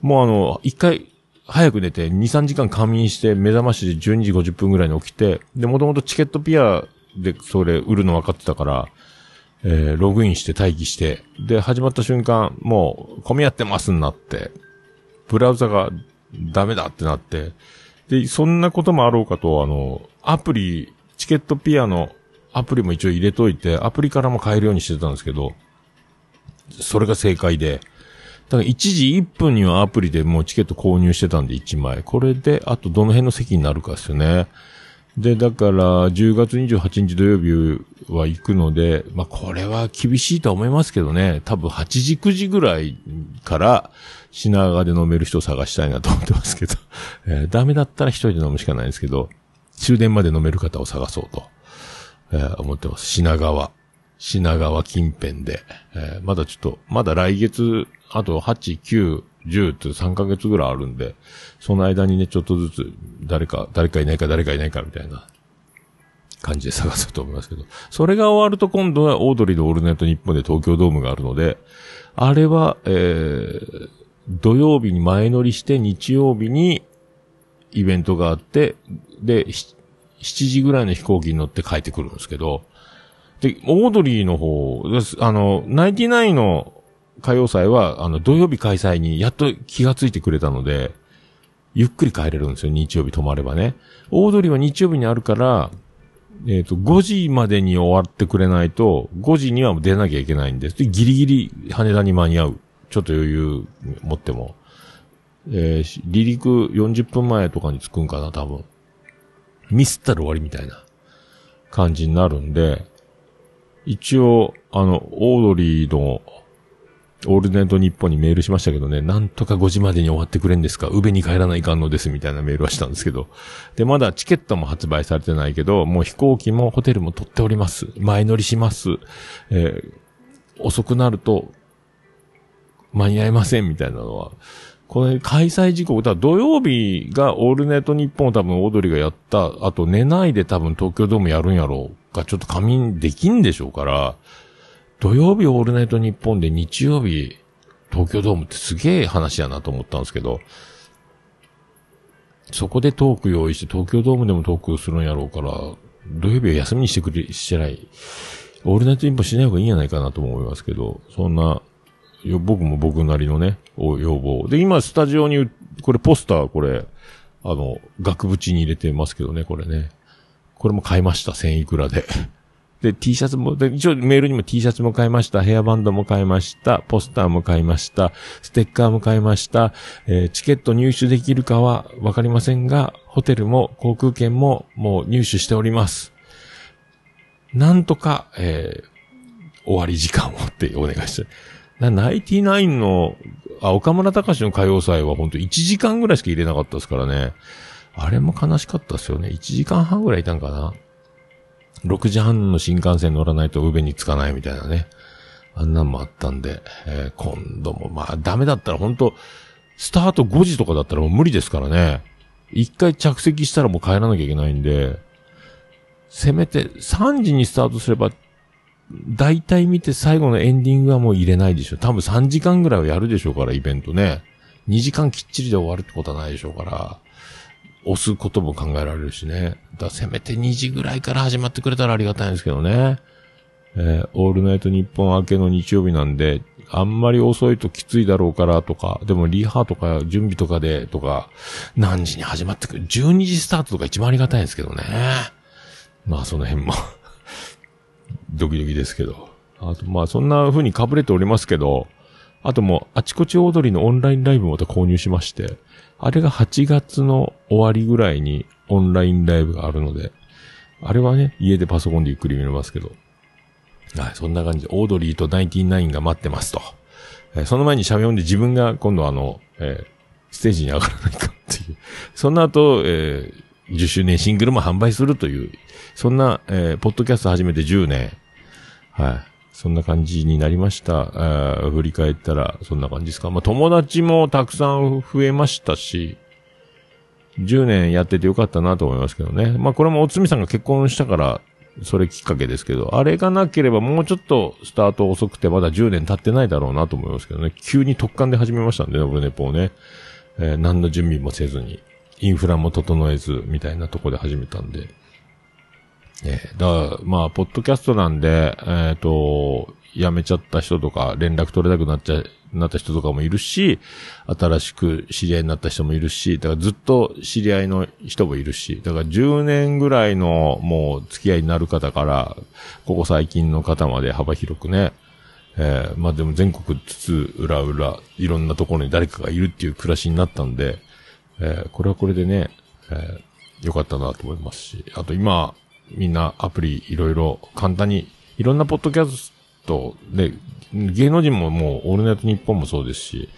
もうあの、一回、早く寝て、2、3時間仮眠して、目覚ましで12時50分ぐらいに起きて、で、もともとチケットピアで、それ、売るの分かってたから、えー、ログインして待機して、で、始まった瞬間、もう、混み合ってますになって、ブラウザがダメだってなって、で、そんなこともあろうかと、あの、アプリ、チケットピアのアプリも一応入れといて、アプリからも買えるようにしてたんですけど、それが正解で、だから1時1分にはアプリでもうチケット購入してたんで1枚。これで、あとどの辺の席になるかですよね。で、だから、10月28日土曜日は行くので、まあ、これは厳しいとは思いますけどね。多分8時、9時ぐらいから、品川で飲める人を探したいなと思ってますけど。えー、ダメだったら一人で飲むしかないんですけど、終電まで飲める方を探そうと、えー、思ってます。品川。品川近辺で。えー、まだちょっと、まだ来月、あと8、9、10って3ヶ月ぐらいあるんで、その間にね、ちょっとずつ、誰か、誰かいないか誰かいないかみたいな感じで探そうと思いますけど、それが終わると今度はオードリーのオールネット日本で東京ドームがあるので、あれは、えー、土曜日に前乗りして日曜日にイベントがあって、で、7時ぐらいの飛行機に乗って帰ってくるんですけど、で、オードリーの方、あの、ナインティナインの歌謡祭は、あの、土曜日開催にやっと気がついてくれたので、ゆっくり帰れるんですよ、日曜日泊まればね。オードリーは日曜日にあるから、えっ、ー、と、5時までに終わってくれないと、5時には出なきゃいけないんです。で、ギリギリ羽田に間に合う。ちょっと余裕持っても。えー、離陸40分前とかに着くんかな、多分。ミスったら終わりみたいな感じになるんで、一応、あの、オードリーのオールナイト日本にメールしましたけどね、なんとか5時までに終わってくれんですか？宇部に帰らないかんのですみたいなメールはしたんですけど。で、まだチケットも発売されてないけど、もう飛行機もホテルも取っております。前乗りします。えー、遅くなると、間に合いませんみたいなのは、これ開催時刻、だ土曜日がオールネット日本を多分オードリーがやった、あと寝ないで多分東京ドームやるんやろうか、ちょっと仮眠できんでしょうから、土曜日オールナイト日本で日曜日東京ドームってすげえ話やなと思ったんですけど、そこでトーク用意して東京ドームでもトークするんやろうから、土曜日は休みにしてくれ、してない。オールナイト日本しない方がいいんじゃないかなと思いますけど、そんな、僕も僕なりのね、要望。で、今スタジオに、これポスター、これ、あの、額縁に入れてますけどね、これね。これも買いました、1000いくらで。で、T シャツも、で、一応メールにも T シャツも買いました、ヘアバンドも買いました、ポスターも買いました、ステッカーも買いました、えー、チケット入手できるかはわかりませんが、ホテルも航空券ももう入手しております。なんとか、えー、終わり時間をってお願いして。な、ナイティナインの、あ、岡村隆史の歌謡祭はほんと1時間ぐらいしか入れなかったですからね。あれも悲しかったですよね。1時間半ぐらいいたんかな。6時半の新幹線乗らないと宇部に着かないみたいなね。あんなんもあったんで、えー、今度もまあダメだったら本当スタート5時とかだったらもう無理ですからね。一回着席したらもう帰らなきゃいけないんで、せめて3時にスタートすれば、大体見て最後のエンディングはもう入れないでしょ。多分3時間ぐらいはやるでしょうから、イベントね。2時間きっちりで終わるってことはないでしょうから。押すことも考えられるしね。だせめて2時ぐらいから始まってくれたらありがたいんですけどね。えー、オールナイト日本明けの日曜日なんで、あんまり遅いときついだろうからとか、でもリハとか準備とかでとか、何時に始まってくる。12時スタートとか一番ありがたいんですけどね。まあその辺も ドキドキですけど。あとまあそんな風に被れておりますけど、あともうあちこち踊りのオンラインライブもまた購入しまして、あれが8月の終わりぐらいにオンラインライブがあるので、あれはね、家でパソコンでゆっくり見れますけど。はい、そんな感じで、オードリーとナインティナインが待ってますと。えー、その前に喋読んで自分が今度あの、えー、ステージに上がらないかっていう。その後、えー、10周年シングルも販売するという、そんな、えー、ポッドキャスト始めて10年。はい。そんな感じになりました。あ振り返ったら、そんな感じですか。まあ、友達もたくさん増えましたし、10年やっててよかったなと思いますけどね。まあ、これもおつみさんが結婚したから、それきっかけですけど、あれがなければもうちょっとスタート遅くてまだ10年経ってないだろうなと思いますけどね。急に特感で始めましたんでね、オルネポをね。えー、何の準備もせずに、インフラも整えず、みたいなとこで始めたんで。えー、だから、まあ、ポッドキャストなんで、えっ、ー、と、辞めちゃった人とか、連絡取れなくなっちゃ、なった人とかもいるし、新しく知り合いになった人もいるし、だからずっと知り合いの人もいるし、だから10年ぐらいのもう付き合いになる方から、ここ最近の方まで幅広くね、えー、まあでも全国津々浦々、いろんなところに誰かがいるっていう暮らしになったんで、えー、これはこれでね、えー、よかったなと思いますし、あと今、みんなアプリいろいろ簡単に、いろんなポッドキャストで、芸能人ももうオールナイトニッポンもそうですし、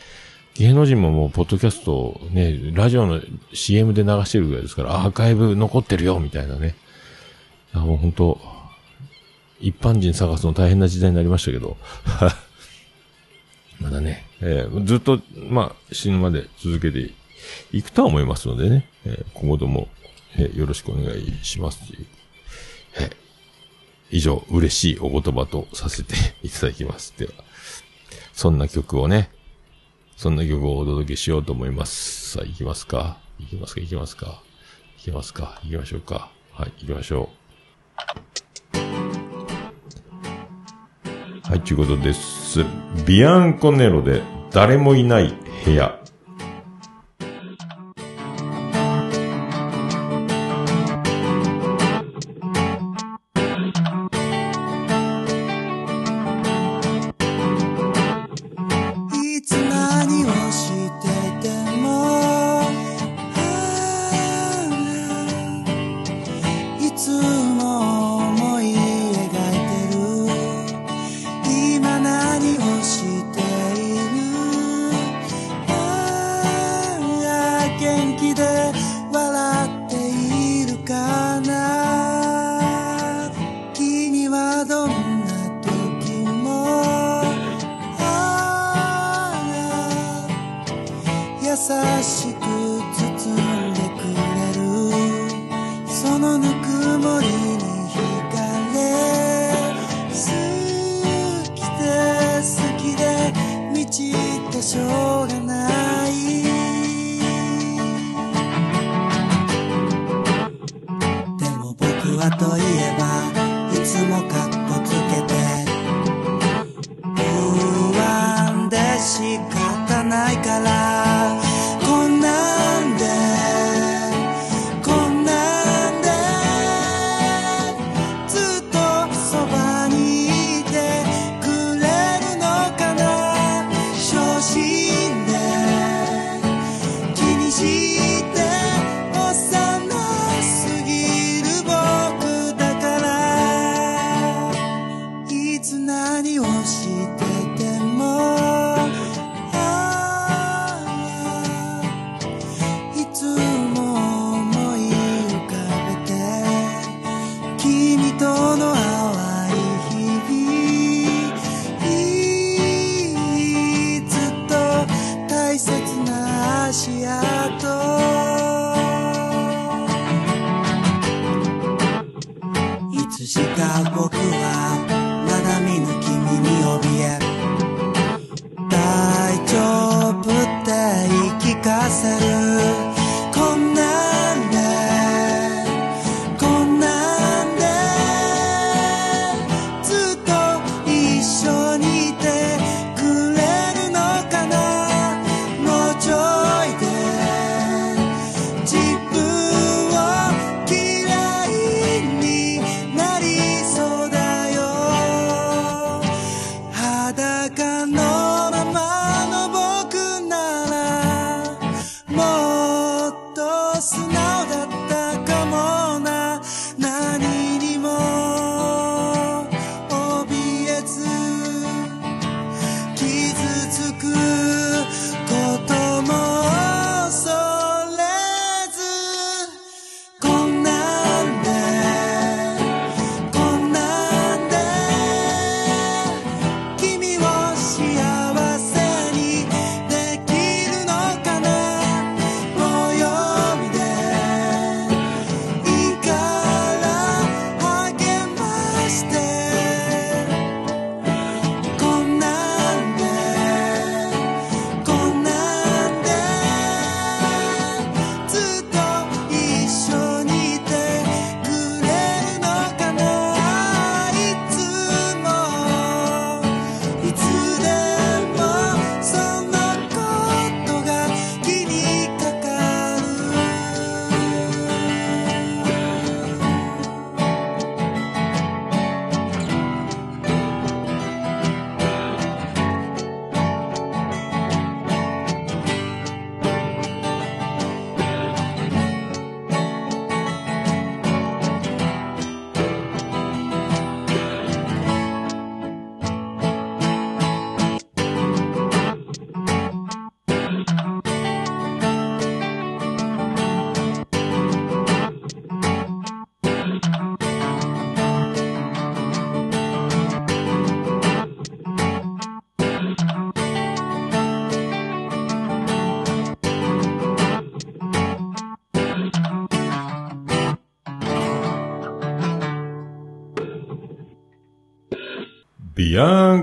芸能人ももうポッドキャストね、ラジオの CM で流してるぐらいですから、アーカイブ残ってるよ、みたいなね。あもう本当一般人探すの大変な時代になりましたけど、まだね、えー、ずっと、まあ、死ぬまで続けていくとは思いますのでね、えー、今後とも、えー、よろしくお願いします。え以上、嬉しいお言葉とさせていただきます。では、そんな曲をね、そんな曲をお届けしようと思います。さあ、行きますか行きますか行きますか行きますか行きましょうかはい、行きましょう。はい、ということです。ビアンコネロで誰もいない部屋。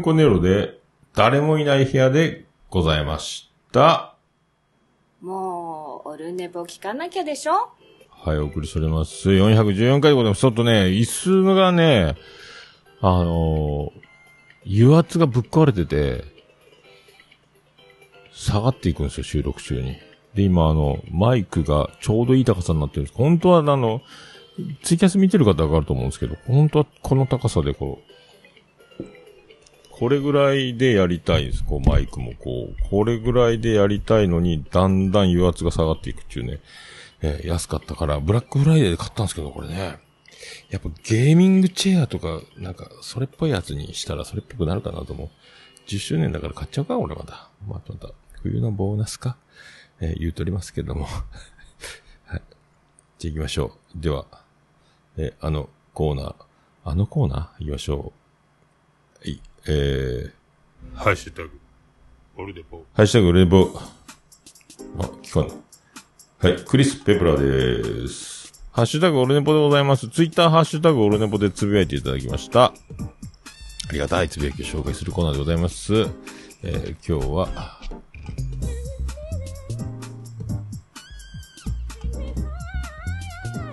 ビアンコネロで、誰もいない部屋でございました。もう、オルネボ聞かなきゃでしょ？はい、お送りしております。414回でございます。ちょっとね、椅子がね、あのー油圧がぶっ壊れてて、下がっていくんですよ、収録中に。で、今、あの、マイクがちょうどいい高さになってるんです。本当は、あの、ツイキャス見てる方はわかると思うんですけど、本当はこの高さでこう、これぐらいでやりたいんです。こう、マイクもこう、これぐらいでやりたいのに、だんだん油圧が下がっていくっていうね。えー安かったから、ブラックフライデーで買ったんですけど、これね。やっぱゲーミングチェアとか、なんか、それっぽいやつにしたらそれっぽくなるかなと思う。10周年だから買っちゃうか、俺まだ。まあ、また、冬のボーナスか、えー言うとりますけども。はい。じゃあ行きましょう。では、えーあのコーナー、あのコーナー？行きましょう。はい、えー、ハッシュタグ、オルデポ。ハッシュタグ、オルデポ。あ、聞かない。はい、クリス・ペプラです。ハッシュタグオルネポでございます。ツイッターハッシュタグオルネポでつぶやいていただきました。ありがたいつぶやきを紹介するコーナーでございます。えー今日は、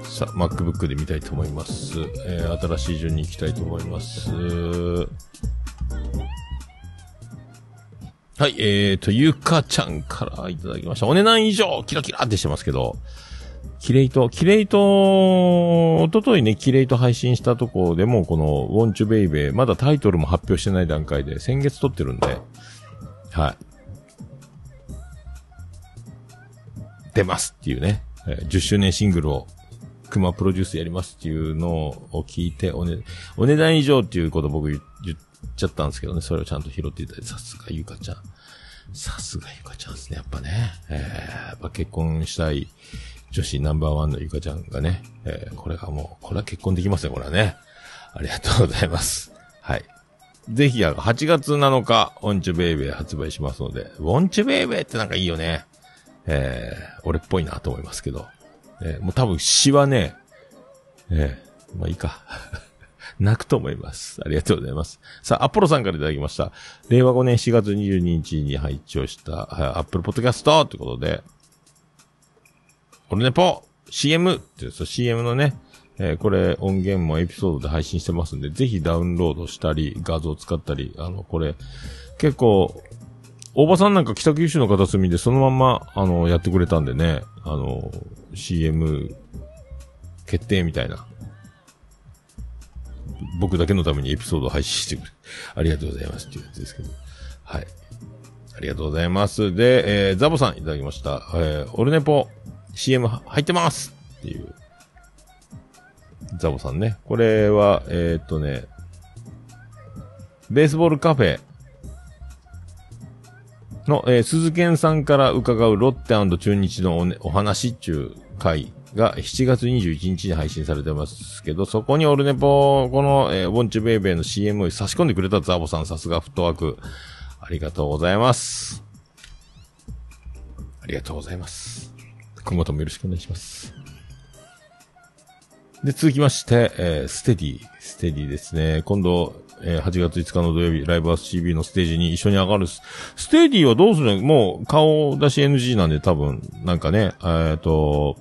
さあ、MacBook で見たいと思います。えー新しい順に行きたいと思います。はい、えーと、ゆかちゃんからいただきました。お値段以上、キラキラってしてますけど、キレイト、キレイト、おとといね、キレイト配信したとこでも、この、ウォンチュベイベー、まだタイトルも発表してない段階で、先月撮ってるんで、はい。出ますっていうね、え10周年シングルを、クマプロデュースやりますっていうのを聞いて、おね、お値段以上っていうこと僕言言っちゃったんですけどね、それをちゃんと拾っていただいて、さすがゆかちゃん。さすがゆかちゃんですね、やっぱね。えー、やっぱ結婚したい女子ナンバーワンのゆかちゃんがね、えー、これがもう、これは結婚できますね、これはね。ありがとうございます。はい。ぜひ、あの8月7日、オンチュベイベー発売しますので、ウォンチュベイベーってなんかいいよね。えー、俺っぽいなと思いますけど。えーもう多分詩はね、えー、まあいいか。泣くと思います。ありがとうございます。さあ、アポロさんからいただきました。令和5年4月22日に配置をした、アップルポッドキャストということで、オルネポ !CM! ってそう CM のね、えーこれ音源もエピソードで配信してますんで、ぜひダウンロードしたり、画像使ったり、あの、これ、結構、大場さんなんか北九州の片隅でそのまんま、あの、やってくれたんでね、あの、CM 決定みたいな。僕だけのためにエピソードを配信してくれ。ありがとうございますっていうやつですけど。はい。ありがとうございます。で、えー、ザボさんいただきました。えー、オルネポ CM 入ってますっていう。ザボさんね。これは、えー、っとね、ベースボールカフェの、えー、鈴賢さんから伺うロッテ中日のお,、ね、お話っていう回が7月21日に配信されてますけど、そこにオルネポ、この、えー、ウォンチュベイベーの CM を差し込んでくれたザボさん、さすがフットワーク。ありがとうございます。ありがとうございます。今後ともよろしくお願いします。で、続きまして、えー、ステディ、ステディですね。今度、えー8月5日の土曜日、ライブアス CB のステージに一緒に上がるス。ステディはどうするの？もう顔出し NG なんで多分、なんかね、えっ、と、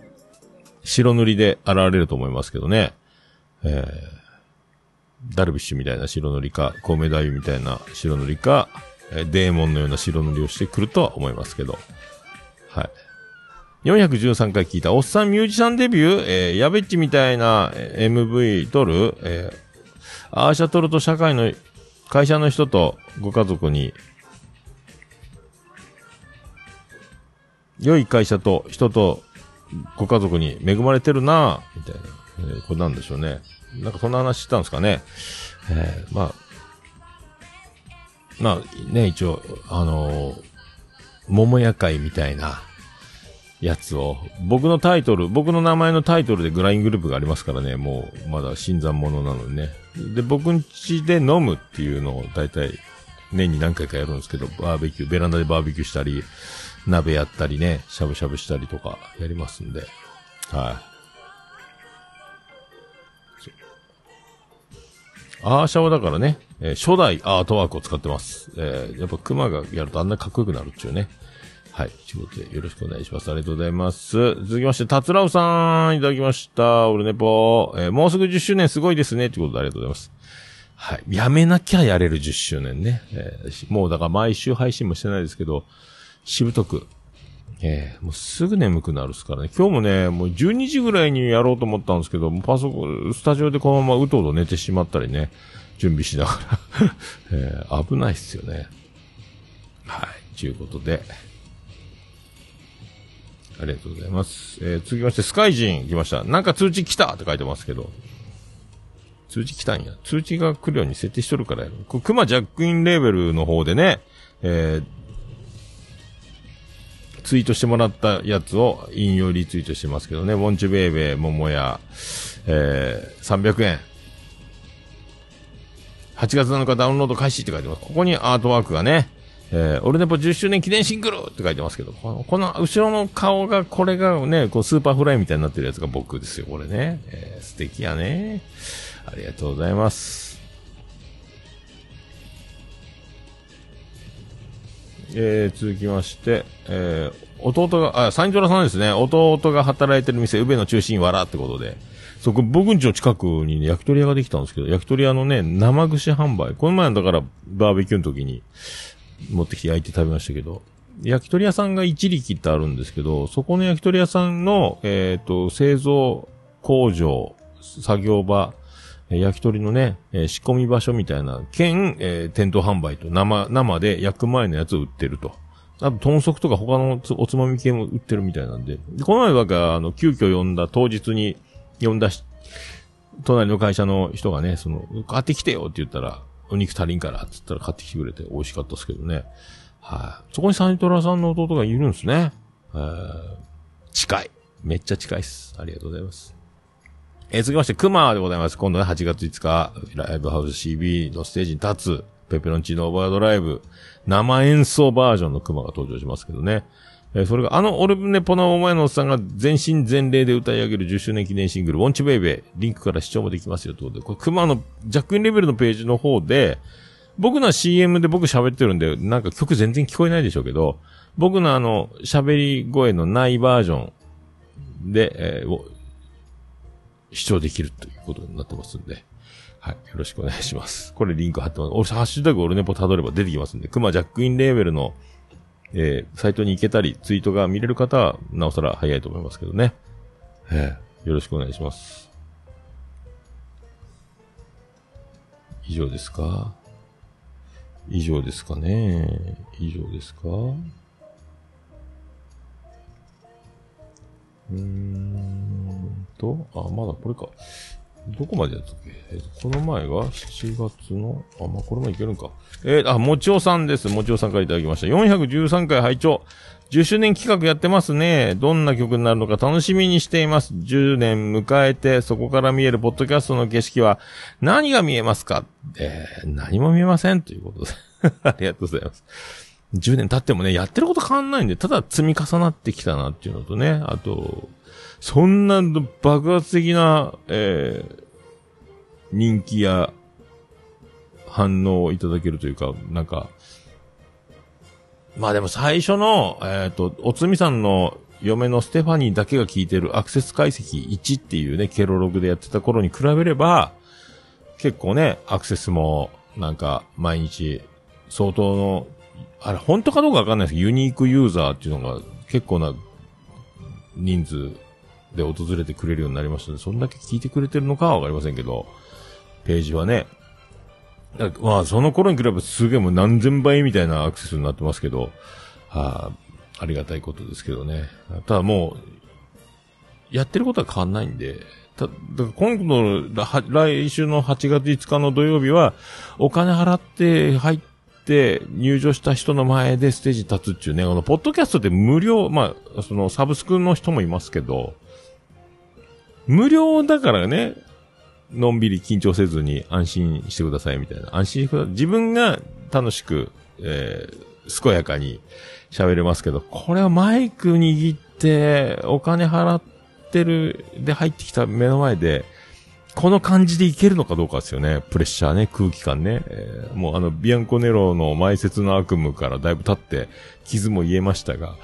白塗りで現れると思いますけどね。えー、ダルビッシュみたいな白塗りか、コメダイみたいな白塗りか、えーデーモンのような白塗りをしてくるとは思いますけど。はい。413回聞いた、おっさんミュージシャンデビュー、えー、やべっちみたいな MV 撮る、えー、アーシャ撮ると社会の、会社の人とご家族に、良い会社と人とご家族に恵まれてるなぁみたいな。えーこれなんでしょうね。なんかそんな話したんですかね。えーまあ、まあね、一応、あのー桃屋会みたいなやつを、僕のタイトル、僕の名前のタイトルでグライングループがありますからね、もう、まだ新参者なのでね。で、僕ん家で飲むっていうのを大体、年に何回かやるんですけど、バーベキュー、ベランダでバーベキューしたり、鍋やったりね、しゃぶしゃぶしたりとかやりますんで、はい。アーシャをだからね、えー初代アートワークを使ってます。えーやっぱ熊がやるとあんなかっこよくなるっていうね。はい。ということで、よろしくお願いします。ありがとうございます。続きまして、たつらうさん、いただきました。オルネポ。えーもうすぐ10周年すごいですね。ということで、ありがとうございます。はい。やめなきゃやれる10周年ね。えーもうだから毎週配信もしてないですけど、しぶとく。えーもうすぐ眠くなるっすからね。今日もね、もう12時ぐらいにやろうと思ったんですけど、パソコン、スタジオでこのままうとうと寝てしまったりね、準備しながら、えー危ないっすよね。はい。ということで、ありがとうございます。えー続きまして、スカイジン来ました。なんか通知来たって書いてますけど、通知来たんや。通知が来るように設定しとるからやろ。これクマジャックインレーベルの方でね、えーツイートしてもらったやつを引用リツイートしてますけどね。ウォンチュベイベー、桃屋、えー、300円。8月7日ダウンロード開始って書いてます。ここにアートワークがね、えー、オルネポ10周年記念シングルって書いてますけど、この、この後ろの顔が、これがね、こうスーパーフライみたいになってるやつが僕ですよ、これね。えー、素敵やね。ありがとうございます。えー、続きまして、えー、弟が、あ、サンジョラさんですね。弟が働いてる店、宇部の中心わらってことで。そこ、僕んちの近くにね、焼き鳥屋ができたんですけど、焼き鳥屋のね、生串販売。この前だから、バーベキューの時に、持ってきて焼いて食べましたけど、焼き鳥屋さんが一力ってあるんですけど、そこの焼き鳥屋さんの、えっ、と、製造工場、作業場、焼き鳥のね、えー仕込み場所みたいな、兼、えー店頭販売と生、生で焼く前のやつを売ってると。あと、豚足とか他のおつまみ系も売ってるみたいなんで。でこの前だから、あの、急遽呼んだ当日に呼んだし、隣の会社の人がね、その、買ってきてよって言ったら、お肉足りんからって言ったら買ってきてくれて美味しかったですけどね。はい、そこにサニトラさんの弟がいるんですね。え近い。めっちゃ近いっす。ありがとうございます。えー続きまして、クマでございます。今度ね、8月5日、ライブハウス CB のステージに立つ、ペペロンチーノオーバードライブ、生演奏バージョンのクマが登場しますけどね。えーそれが、あの、オルネポのお前のおっさんが全身全霊で歌い上げる10周年記念シングル、ウォンチベイベー、リンクから視聴もできますよ、ということで、これ、クマの、ジャックインレベルのページの方で、僕の CM で僕喋ってるんで、なんか曲全然聞こえないでしょうけど、僕のあの、喋り声のないバージョンで、えー視聴できるということになってますんで、はい。よろしくお願いします。これリンク貼ってます。俺、ハッシュタグオルネポたどれば出てきますんで、クマジャックインレーベルの、えーサイトに行けたり、ツイートが見れる方は、なおさら早いと思いますけどね。えーよろしくお願いします。以上ですか？以上ですかね？以上ですか？うーんと、あ、まだこれか。どこまでやったっけ、えーとこの前が7月の、あ、まあ、これもいけるんか。えー、あ、もちおさんです。もちおさんからいただきました。413回拝聴10周年企画やってますね。どんな曲になるのか楽しみにしています。10年迎えて、そこから見えるポッドキャストの景色は何が見えますか？えー、何も見えません。ということで。ありがとうございます。10年経ってもね、やってること変わんないんで、ただ積み重なってきたなっていうのとね、あと、そんな爆発的な、えー、人気や反応をいただけるというか、なんか、まあでも最初の、えっ、と、おつみさんの嫁のステファニーだけが聞いてるアクセス解析1っていうね、ケロログでやってた頃に比べれば、結構ね、アクセスも、なんか、毎日、相当の、あれ、本当かどうかわかんないです。けど、ユニークユーザーっていうのが結構な人数で訪れてくれるようになりましたので、そんだけ聞いてくれてるのかはわかりませんけど、ページはね、だまあ、その頃に比べばすげえもう何千倍みたいなアクセスになってますけど、はあ、ありがたいことですけどね。ただもう、やってることは変わんないんで、た、だ今度の、来週の8月5日の土曜日は、お金払って入って入場した人の前でステージ立つっていうね、あの、ポッドキャストで無料、まあ、そのサブスクの人もいますけど、無料だからね、のんびり緊張せずに安心してくださいみたいな。安心してください。自分が楽しく、えー、健やかに喋れますけど、これはマイク握って、お金払ってる、で入ってきた目の前で、この感じでいけるのかどうかですよね。プレッシャーね、空気感ね。えーもうあの、ビアンコネロの埋設の悪夢からだいぶ経って、傷も癒えましたが、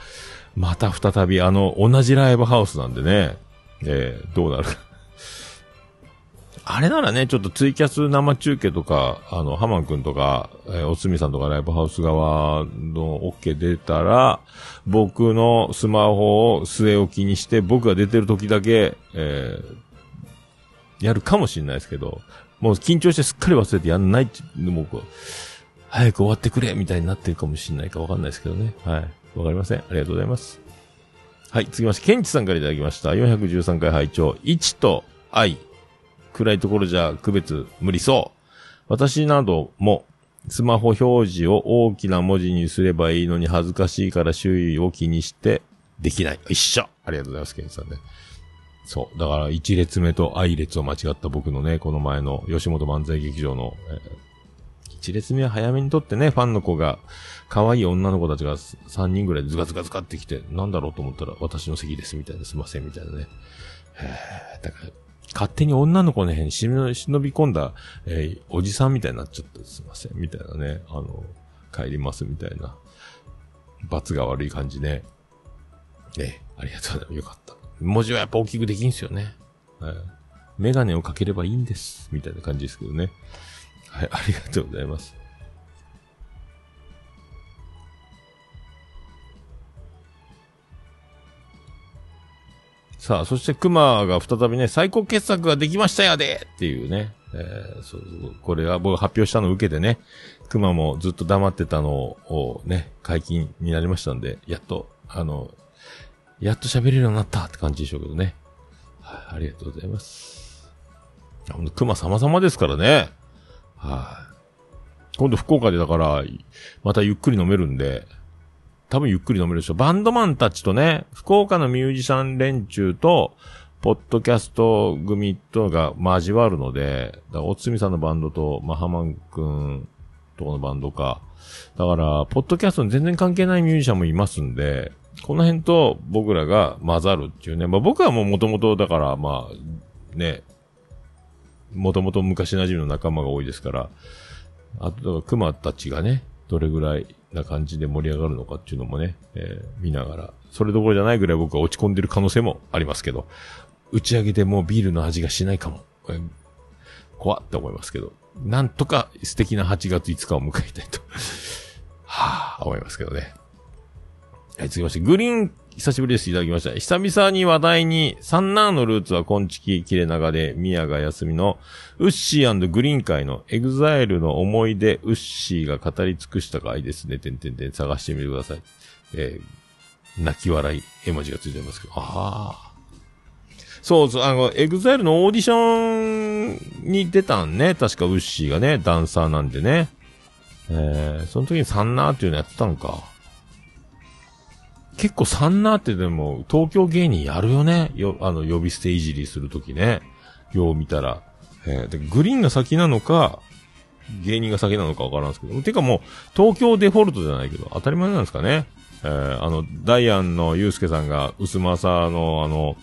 また再びあの、同じライブハウスなんでね、えー、どうなるか。あれならね、ちょっとツイキャス生中継とか、あの、ハマン君とか、えー、おつみさんとかライブハウス側の OK 出たら、僕のスマホを据え置きにして、僕が出てる時だけ、えー、やるかもしれないですけど、もう緊張してすっかり忘れてやんないっていうのも、早く終わってくれみたいになってるかもしれないかわかんないですけどね。はい。わかりません。ありがとうございます。はい、続きまして、ケンチさんからいただきました。413回拝聴1と愛。暗いところじゃ区別無理そう。私なども、スマホ表示を大きな文字にすればいいのに恥ずかしいから周囲を気にしてできない。一緒ありがとうございます、ケンチさんね。そう。だから、一列目と愛列を間違った僕のね、この前の吉本漫才劇場の、えー、一列目は早めにとってね、ファンの子が、可愛い女の子たちが3人ぐらいズガズガズガってきて、なんだろうと思ったら私の席ですみたいな、すいませんみたいなね。へだから、勝手に女の子の辺に忍び込んだ、えー、おじさんみたいになっちゃってすいませんみたいなね。あの、帰りますみたいな。罰が悪い感じね。ええ、ありがとうございます。よかった。文字はやっぱ大きくできんすよね。はい。メガネをかければいいんです。みたいな感じですけどね。はい、ありがとうございます。さあ、そして熊が再びね、最高傑作ができましたやでっていうね。えー、そう、これは僕発表したのを受けてね、熊もずっと黙ってたのをね、解禁になりましたんで、やっと、あの、やっと喋れるようになったって感じでしょうけどね。はい、ありがとうございます。ほんと、熊様々ですからね。はい、今度福岡でだから、またゆっくり飲めるんで、多分ゆっくり飲めるでしょ。バンドマンたちとね、福岡のミュージシャン連中と、ポッドキャスト組とが交わるので、だからおつみさんのバンドと、マハマンくんとこのバンドか。だから、ポッドキャストに全然関係ないミュージシャンもいますんで、この辺と僕らが混ざるっていうね。まあ僕はもう元々だから、まあ、ね、もともと昔馴染みの仲間が多いですから、あと、熊たちがね、どれぐらいな感じで盛り上がるのかっていうのもね、えー、見ながら、それどころじゃないぐらい僕は落ち込んでる可能性もありますけど、打ち上げでもうビールの味がしないかも。えー、怖って思いますけど、なんとか素敵な8月5日を迎えたいとはぁ、思いますけどね。はい、続きまして、グリーン、久しぶりです。いただきました。久々に話題に、サンナーのルーツはコンチキ、キレナガで、宮が休みの、ウッシーグリーン会のエグザイルの思い出、ウッシーが語り尽くした回ですね。てんてんてん、探してみてください。えー、泣き笑い、絵文字がついてますけど。ああ。そうそう、あの、エグザイルのオーディションに出たんね。確かウッシーがね、ダンサーなんでね。えー、その時にサンナーっていうのやってたのか。結構サンナーってでも、東京芸人やるよね。よ、あの、呼び捨ていじりするときね。よう見たら。えー、で、グリーンが先なのか、芸人が先なのかわからんすけど。てかもう、東京デフォルトじゃないけど、当たり前なんですかね。えー、あの、ダイアンのユースケさんが、薄政の、あの、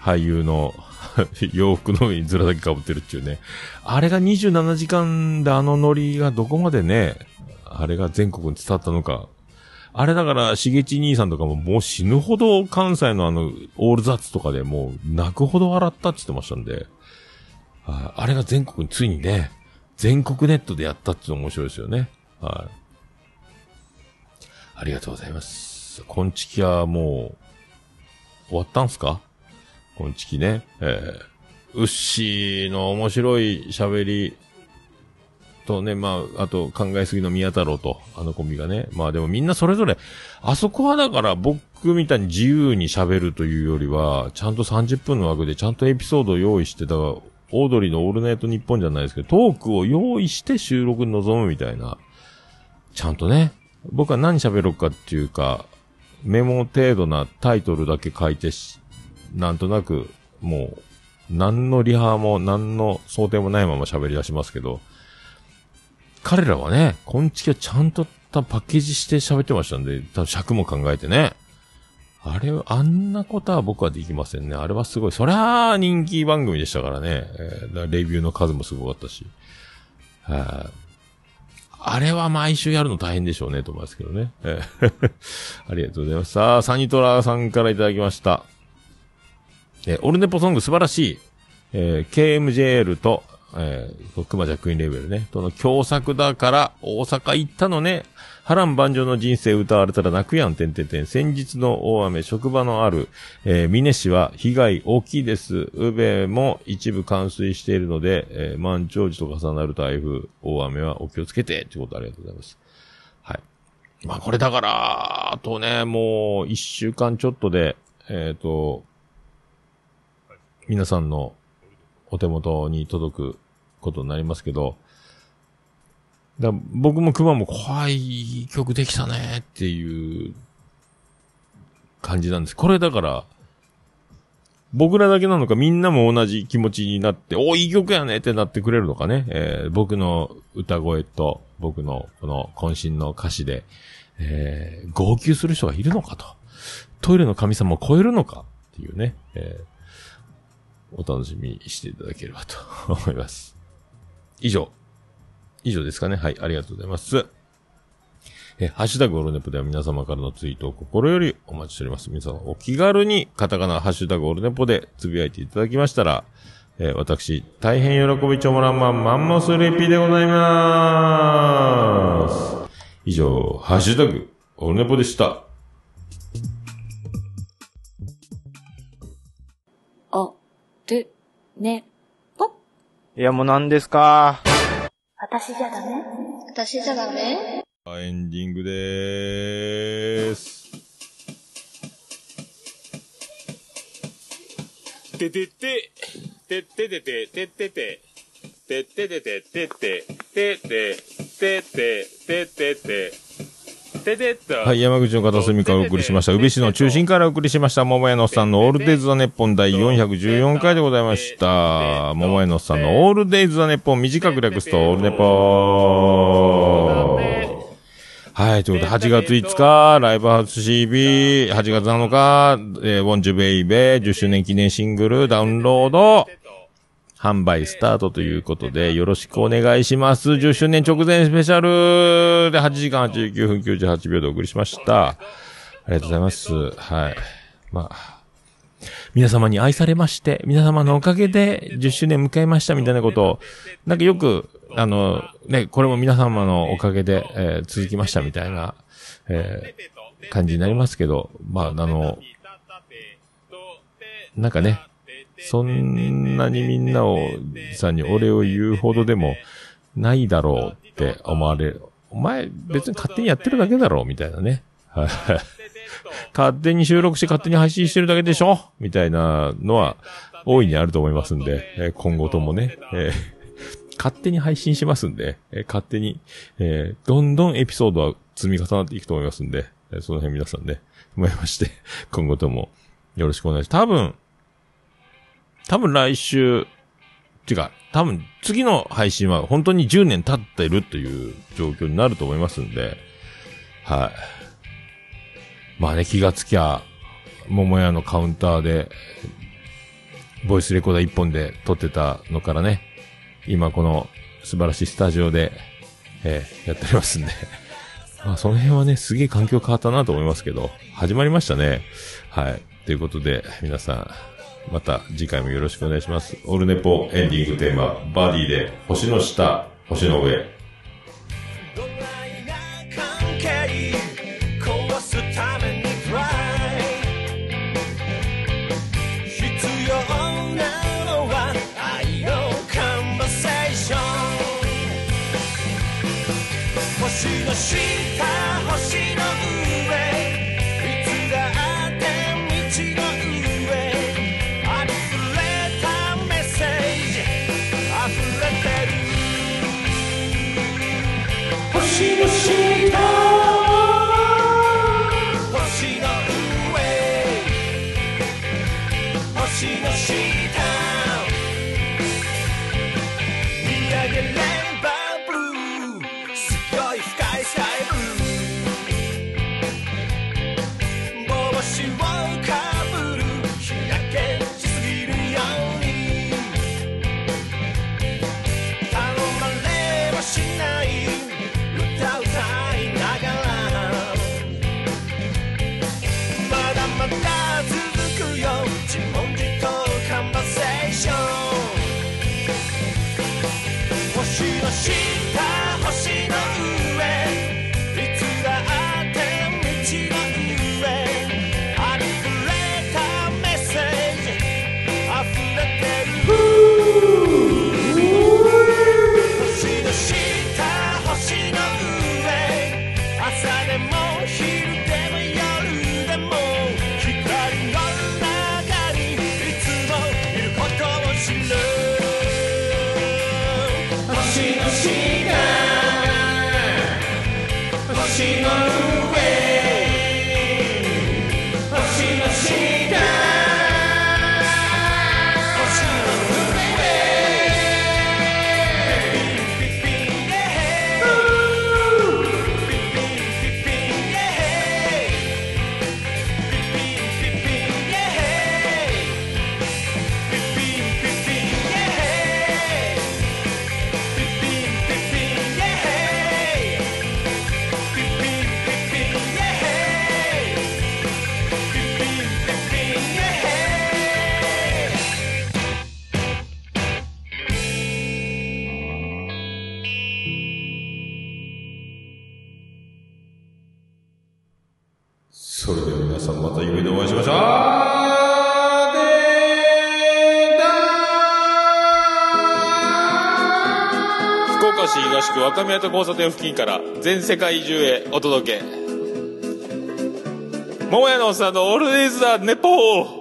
俳優の 洋服の上にずらだけ被ってるっていうね。あれが27時間であのノリがどこまでね、あれが全国に伝わったのか、あれだから、しげち兄さんとかももう死ぬほど関西のあの、オールザッツとかでもう泣くほど笑ったって言ってましたんで、ああれが全国についにね、全国ネットでやったっての面白いですよね。はい。ありがとうございます。こんちきはもう、終わったんすか？こんちきね。えー、うっしーの面白い喋り、とね、まあ、あと考えすぎの宮太郎と、あのコンビがね。まあでもみんなそれぞれ、あそこはだから僕みたいに自由に喋るというよりは、ちゃんと30分の枠でちゃんとエピソードを用意して、だから、オードリーのオールナイトニッポンじゃないですけど、トークを用意して収録に臨むみたいな。ちゃんとね、僕は何喋ろうかっていうか、メモ程度なタイトルだけ書いてし、なんとなく、もう、何のリハも何の想定もないまま喋り出しますけど、彼らはね、こんちきはちゃんとパッケージして喋ってましたんで、多分尺も考えてね。あれ、あんなことは僕はできませんね。あれはすごい。そりゃあ人気番組でしたからね。えー、レビューの数もすごかったし。はい、あれは毎週やるの大変でしょうね、と思いますけどね。えー、ありがとうございます。さあ、サニトラさんからいただきました。えー、オルネポソング素晴らしい。えー、KMJL と、えー、熊ジャックインレベルね、との共作だから大阪行ったのね。波乱万丈の人生歌われたら泣くやん、てんてんてん。先日の大雨、職場のある、えー、峰市は被害大きいです。宇部も一部冠水しているので、えー、満潮時と重なる台風、大雨はお気をつけて、ということありがとうございます。はい。まあこれだから、あとね、もう一週間ちょっとで、えっ、ー、と、皆さんのお手元に届くことになりますけど、だ僕も熊も怖い曲できたねっていう感じなんです。これだから、僕らだけなのかみんなも同じ気持ちになって、おいい曲やねってなってくれるのかね。えー、僕の歌声と僕のこの渾身の歌詞で、えー、号泣する人がいるのかと。トイレの神様を超えるのかっていうね、えー、お楽しみにしていただければと 思います。以上、以上ですかね。はい、ありがとうございます。え、ハッシュタグオルネポでは皆様からのツイートを心よりお待ちしております。皆様お気軽にカタカナハッシュタグオルネポでつぶやいていただきましたら、え、私、大変喜びちょもらんまんマンモスレピでございまーす。以上、ハッシュタグオルネポでした。ね、ぽいやもう何ですか？私じゃダメ？私じゃダメ？エンディングでーす。ててて、てててて、てて。て、ててて。て、てて、て。て、てて、ててて、はい、山口の片隅からお送りしました。宇部市の中心からお送りしました。桃屋のさんのオールデイズ・ザ・ネッポン第414回でございました。桃屋のさんのオールデイズ・ザ・ネッポン短く略すとオールネポはい、ということで、8月5日、ライブハウス CB、8月7日、えー、ウォンジュベイベー、10周年記念シングル、ダウンロード、販売スタートということで、よろしくお願いします。10周年直前スペシャルで8時間89分98秒でお送りしました。ありがとうございます。はい。まあ、皆様に愛されまして、皆様のおかげで10周年迎えましたみたいなことを、なんかよく、あの、ね、これも皆様のおかげで、えー、続きましたみたいな、えー、感じになりますけど、まあ、あの、なんかね、そんなにみんなを、さんに俺を言うほどでもないだろうって思われる。お前別に勝手にやってるだけだろうみたいなね。はい。勝手に収録して勝手に配信してるだけでしょ？みたいなのは大いにあると思いますんで、え今後ともね、えー、勝手に配信しますんで、え、勝手に、えー、どんどんエピソードは積み重なっていくと思いますんで、えその辺皆さんね、思いまして、今後ともよろしくお願いします。多分、多分来週、てか、多分次の配信は本当に10年経ってるという状況になると思いますんで、はい。まあね、気がつきゃ、桃屋のカウンターで、ボイスレコーダー1本で撮ってたのからね、今この素晴らしいスタジオで、えー、やっておりますんで。まあその辺はね、すげえ環境変わったなと思いますけど、始まりましたね。はい。ということで、皆さん、また次回もよろしくお願いします。オルネポエンディングテーマ、バディで星の下、星の上。と交差点付近から全世界中へお届け。桃屋のおっさんのオールディーズ・ザ・ネポー